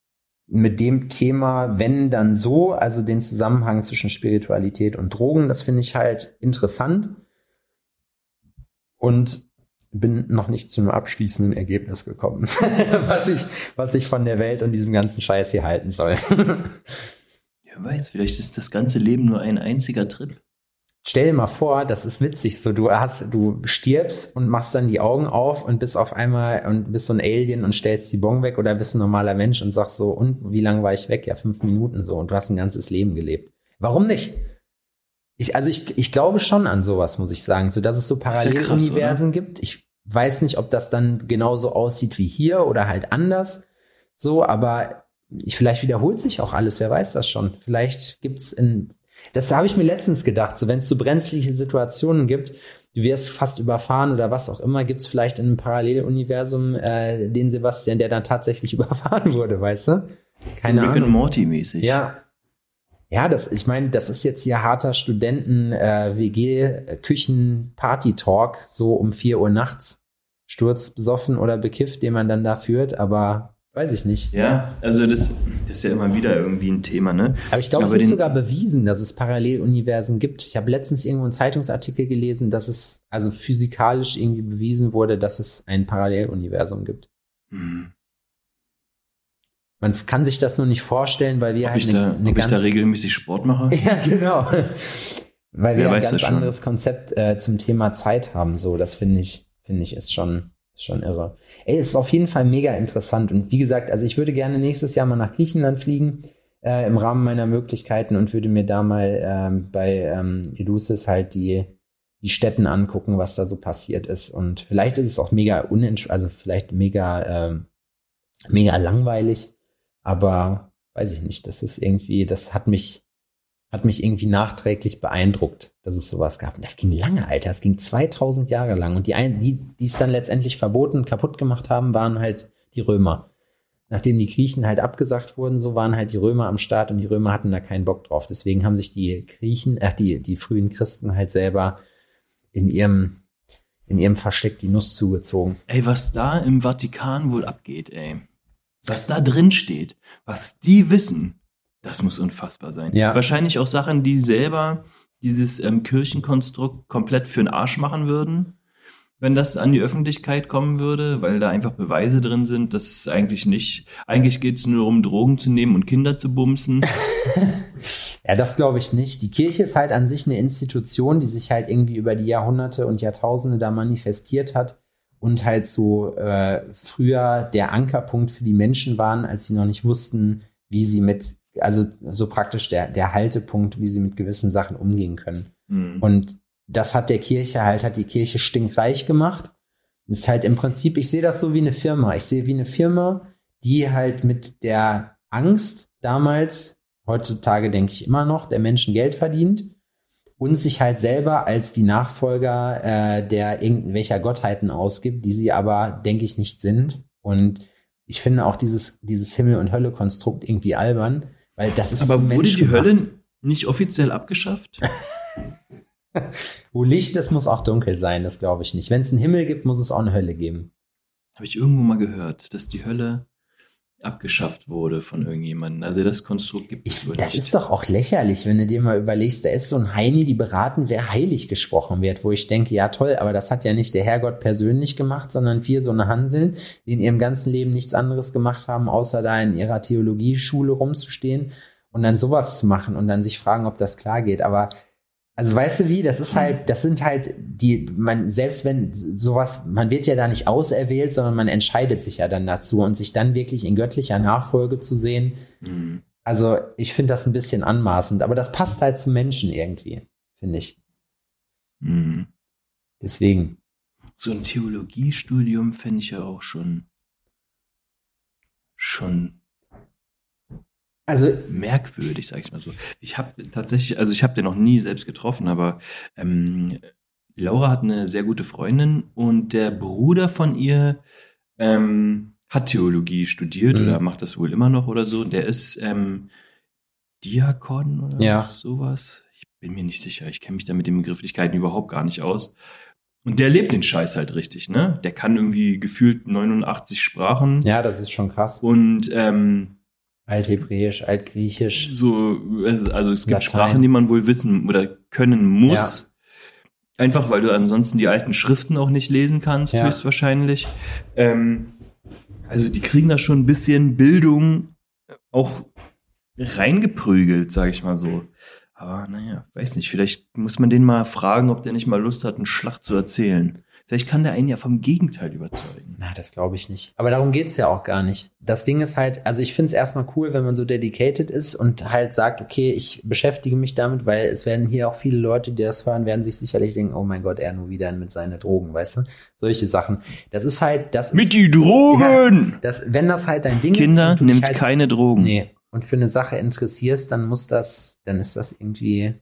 mit dem Thema, wenn dann so, also den Zusammenhang zwischen Spiritualität und Drogen. Das finde ich halt interessant. Und bin noch nicht zu einem abschließenden Ergebnis gekommen, was ich, was ich von der Welt und diesem ganzen Scheiß hier halten soll. Wer weiß, vielleicht ist das ganze Leben nur ein einziger Trip. Stell dir mal vor, das ist witzig, so du hast, du stirbst und machst dann die Augen auf und bist auf einmal und bist so ein Alien und stellst die Bon weg oder bist ein normaler Mensch und sagst so, und wie lange war ich weg? Ja, fünf Minuten so und du hast ein ganzes Leben gelebt. Warum nicht? Ich, also ich, ich glaube schon an sowas, muss ich sagen, so dass es so ist ja Paralleluniversen gibt. Ich weiß nicht, ob das dann genauso aussieht wie hier oder halt anders. So, aber ich, vielleicht wiederholt sich auch alles, wer weiß das schon. Vielleicht gibt's in, das habe ich mir letztens gedacht, so wenn es so brenzliche Situationen gibt, du wirst fast überfahren oder was auch immer, gibt's vielleicht in einem Paralleluniversum äh, den Sebastian, der dann tatsächlich überfahren wurde, weißt du? Keine so Rick and Ahnung. Morty mäßig. Ja. Ja, das, ich meine, das ist jetzt hier harter Studenten, äh, so um 4 Uhr nachts, sturzbesoffen oder bekifft, den man dann da führt, aber weiß ich nicht. Ja, also das, das ist ja immer wieder irgendwie ein Thema, ne? Aber ich glaube, es ist sogar bewiesen, dass es Paralleluniversen gibt. Ich habe letztens irgendwo einen Zeitungsartikel gelesen, dass es also physikalisch irgendwie bewiesen wurde, dass es ein Paralleluniversum gibt. Hm. Man kann sich das nur nicht vorstellen, weil wir Ob, halt ich da, eine, eine ob ich da ganz regelmäßig Sport mache? Ja, genau. Weil wir Wer ein ganz anderes Konzept äh, zum Thema Zeit haben. So, das finde ich, finde ich, ist schon, ist schon irre. Ey, es ist auf jeden Fall mega interessant. Und wie gesagt, also ich würde gerne nächstes Jahr mal nach Griechenland fliegen, äh, im Rahmen meiner Möglichkeiten und würde mir da mal ähm, bei ähm, Eleusis halt die, die Städten angucken, was da so passiert ist. Und vielleicht ist es auch mega unentsch also vielleicht mega, ähm, mega langweilig, aber weiß ich nicht, das ist irgendwie, das hat mich, hat mich irgendwie nachträglich beeindruckt, dass es sowas gab. Und das ging lange, Alter. Das ging 2000 Jahre lang. Und die, ein, die, die es dann letztendlich verboten, kaputt gemacht haben, waren halt die Römer. Nachdem die Griechen halt abgesagt wurden, so waren halt die Römer am Start und die Römer hatten da keinen Bock drauf. Deswegen haben sich die Griechen, äh, die, die frühen Christen halt selber in ihrem, in ihrem Versteck die Nuss zugezogen. Ey, was da im Vatikan wohl abgeht, ey. Was da drin steht, was die wissen, das muss unfassbar sein. Ja. Wahrscheinlich auch Sachen, die selber dieses ähm, Kirchenkonstrukt komplett für den Arsch machen würden, wenn das an die Öffentlichkeit kommen würde, weil da einfach Beweise drin sind, dass es eigentlich nicht, eigentlich geht es nur darum, Drogen zu nehmen und Kinder zu bumsen. Ja, das glaube ich nicht. Die Kirche ist halt an sich eine Institution, die sich halt irgendwie über die Jahrhunderte und Jahrtausende da manifestiert hat und halt so äh, früher der Ankerpunkt für die Menschen waren, als sie noch nicht wussten, wie sie mit, also so praktisch der, der Haltepunkt, wie sie mit gewissen Sachen umgehen können. Mhm. Und das hat der Kirche halt, hat die Kirche stinkreich gemacht. Das ist halt im Prinzip, ich sehe das so wie eine Firma. Ich sehe wie eine Firma, die halt mit der Angst damals, heutzutage denke ich immer noch, der Menschen Geld verdient und sich halt selber als die Nachfolger äh, der irgendwelcher Gottheiten ausgibt, die sie aber, denke ich, nicht sind. Und ich finde auch dieses, dieses Himmel- und Hölle-Konstrukt irgendwie albern, weil das ist Aber so wurde die. Hölle nicht offiziell abgeschafft? Wo Licht ist, muss auch dunkel sein, das glaube ich nicht. Wenn es einen Himmel gibt, muss es auch eine Hölle geben. Habe ich irgendwo mal gehört, dass die Hölle abgeschafft wurde von irgendjemandem. Also das Konstrukt gibt es Ich, wohl das ist doch auch lächerlich, wenn du dir mal überlegst, da ist so ein Heini, die beraten, wer heilig gesprochen wird, wo ich denke, ja toll, aber das hat ja nicht der Herrgott persönlich gemacht, sondern vier so eine Hanseln, die in ihrem ganzen Leben nichts anderes gemacht haben, außer da in ihrer Theologieschule rumzustehen und dann sowas zu machen und dann sich fragen, ob das klar geht. Aber also weißt du wie, das ist halt, das sind halt die, man, selbst wenn sowas, man wird ja da nicht auserwählt, sondern man entscheidet sich ja dann dazu und sich dann wirklich in göttlicher Nachfolge zu sehen, Mhm. also ich finde das ein bisschen anmaßend, aber das passt halt zum Menschen irgendwie, finde ich. Mhm. Deswegen. So ein Theologiestudium fände ich ja auch schon schon Also merkwürdig, sag ich mal so. Ich habe tatsächlich, also ich habe den noch nie selbst getroffen, aber ähm, Laura hat eine sehr gute Freundin und der Bruder von ihr ähm, hat Theologie studiert Mhm. oder macht das wohl immer noch oder so. Der ist ähm, Diakon oder Ja. sowas. Ich bin mir nicht sicher. Ich kenne mich da mit den Begrifflichkeiten überhaupt gar nicht aus. Und der lebt den Scheiß halt richtig, ne? Der kann irgendwie gefühlt 89 Sprachen. ja, das ist schon krass. Und ähm, Althebräisch, Altgriechisch. so, also also es gibt Latein. Sprachen, die man wohl wissen oder können muss. Einfach weil du ansonsten die alten Schriften auch nicht lesen kannst, Ja. höchstwahrscheinlich. Ähm, also die kriegen da schon ein bisschen Bildung auch reingeprügelt, sage ich mal so. Aber naja, weiß nicht, vielleicht muss man den mal fragen, ob der nicht mal Lust hat, einen Schlacht zu erzählen. Vielleicht kann der einen ja vom Gegenteil überzeugen. Na, das glaube ich nicht. Aber darum geht's ja auch gar nicht. Das Ding ist halt, also ich finde es erstmal cool, wenn man so dedicated ist und halt sagt, okay, ich beschäftige mich damit, weil es werden hier auch viele Leute, die das hören, werden sich sicherlich denken, oh mein Gott, er nur wieder mit seinen Drogen, weißt du? Solche Sachen. Das ist halt, das ist, Mit die Drogen! das, wenn das halt dein Ding Kinder, ist. dich nimmt halt, keine Drogen. Nee. Und für eine Sache interessierst, dann muss das, dann ist das irgendwie,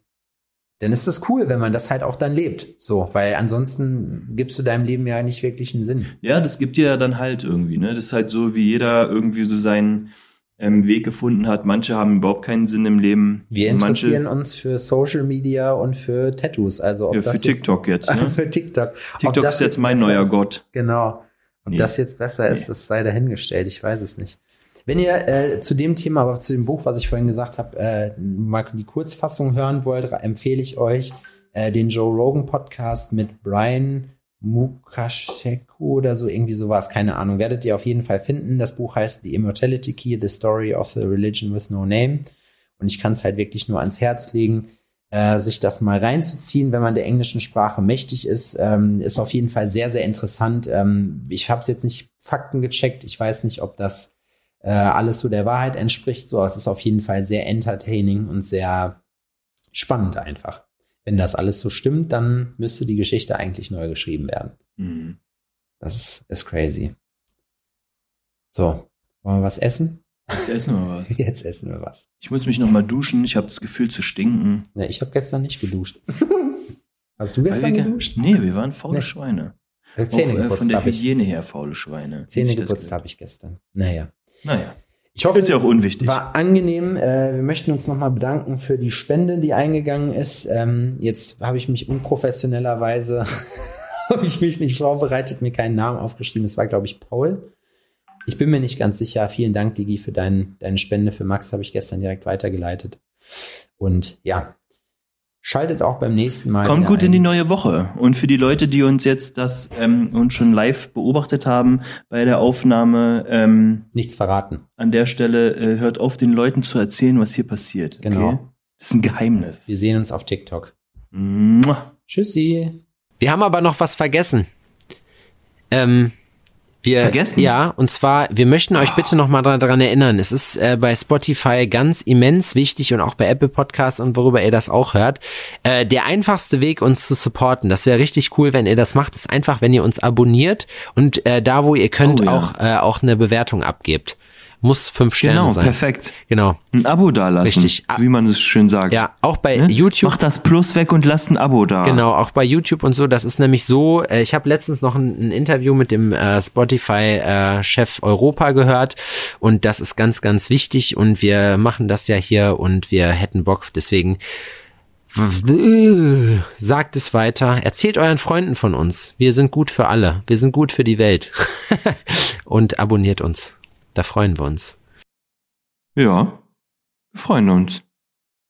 dann ist das cool, wenn man das halt auch dann lebt. So, weil ansonsten gibst du deinem Leben ja nicht wirklich einen Sinn. Ja, das gibt dir ja dann halt irgendwie, ne? Das ist halt so, wie jeder irgendwie so seinen ähm, Weg gefunden hat. Manche haben überhaupt keinen Sinn im Leben. Wir interessieren manche, uns für Social Media und für Tattoos. Also ob ja, das für TikTok jetzt, Jetzt, ne? für TikTok. TikTok das ist jetzt mein neuer ist- Gott. Genau. Ob Nee. das jetzt besser ist, Nee. das sei dahingestellt. Ich weiß es nicht. Wenn ihr äh, zu dem Thema, aber zu dem Buch, was ich vorhin gesagt habe, äh, mal die Kurzfassung hören wollt, empfehle ich euch äh, den Joe Rogan Podcast mit Brian Mukasheku oder so, irgendwie sowas, keine Ahnung. Werdet ihr auf jeden Fall finden. Das Buch heißt The Immortality Key, The Story of the Religion with No Name. Und ich kann es halt wirklich nur ans Herz legen, äh, sich das mal reinzuziehen, wenn man der englischen Sprache mächtig ist. Ähm, ist auf jeden Fall sehr, sehr interessant. Ähm, ich habe es jetzt nicht Fakten gecheckt. Ich weiß nicht, ob das äh, alles so der Wahrheit entspricht. So, es ist auf jeden Fall sehr entertaining und sehr spannend einfach. Wenn das alles so stimmt, dann müsste die Geschichte eigentlich neu geschrieben werden. Mhm. Das ist, ist crazy. So, wollen wir was essen? Jetzt essen wir was. Jetzt essen wir was. Ich muss mich noch mal duschen. Ich habe das Gefühl zu stinken. Ja, ich habe gestern nicht geduscht. Hast du gestern wir ge- geduscht? Nee, wir waren faule Nee. Schweine. Äh, Auch, Zähne äh, von geputzt der. Hygiene her faule Schweine. Zähne geputzt habe ich gestern. Naja. Naja, Ich hoffe, ist ja auch unwichtig. war angenehm. Äh, wir möchten uns nochmal bedanken für die Spende, die eingegangen ist. Ähm, jetzt habe ich mich unprofessionellerweise, habe ich mich nicht vorbereitet, mir keinen Namen aufgeschrieben. Es war, glaube ich, Paul. Ich bin mir nicht ganz sicher. Vielen Dank, Digi, für dein, deine Spende. Für Max habe ich gestern direkt weitergeleitet. Und ja, schaltet auch beim nächsten Mal. Kommt gut in ein. die neue Woche. Und für die Leute, die uns jetzt das ähm, uns schon live beobachtet haben bei der Aufnahme, ähm, Nichts verraten. an der Stelle äh, hört auf, den Leuten zu erzählen, was hier passiert. Okay? Genau. Das ist ein Geheimnis. Wir sehen uns auf TikTok. Mua. Tschüssi. Wir haben aber noch was vergessen. Ähm, Wir, Vergessen? Ja, und zwar, wir möchten euch bitte nochmal daran erinnern, es ist äh, bei Spotify ganz immens wichtig und auch bei Apple Podcasts und worüber ihr das auch hört, äh, der einfachste Weg, uns zu supporten, das wäre richtig cool, wenn ihr das macht, ist einfach, wenn ihr uns abonniert und äh, da, wo ihr könnt, Oh, ja. auch, äh, auch eine Bewertung abgebt. Muss fünf Sterne Genau, sein. perfekt. Genau. Ein Abo dalassen. Richtig. Wie man es schön sagt. Ja, auch bei Ne? YouTube. Mach das Plus weg und lasst ein Abo da. Genau, auch bei YouTube und so. Das ist nämlich so. Äh, ich habe letztens noch ein, ein Interview mit dem äh, Spotify-Chef Europa gehört und das ist ganz, ganz wichtig und wir machen das ja hier und wir hätten Bock. Deswegen sagt es weiter. Erzählt euren Freunden von uns. Wir sind gut für alle. Wir sind gut für die Welt. und abonniert uns. Da freuen wir uns. Ja. Wir freuen uns.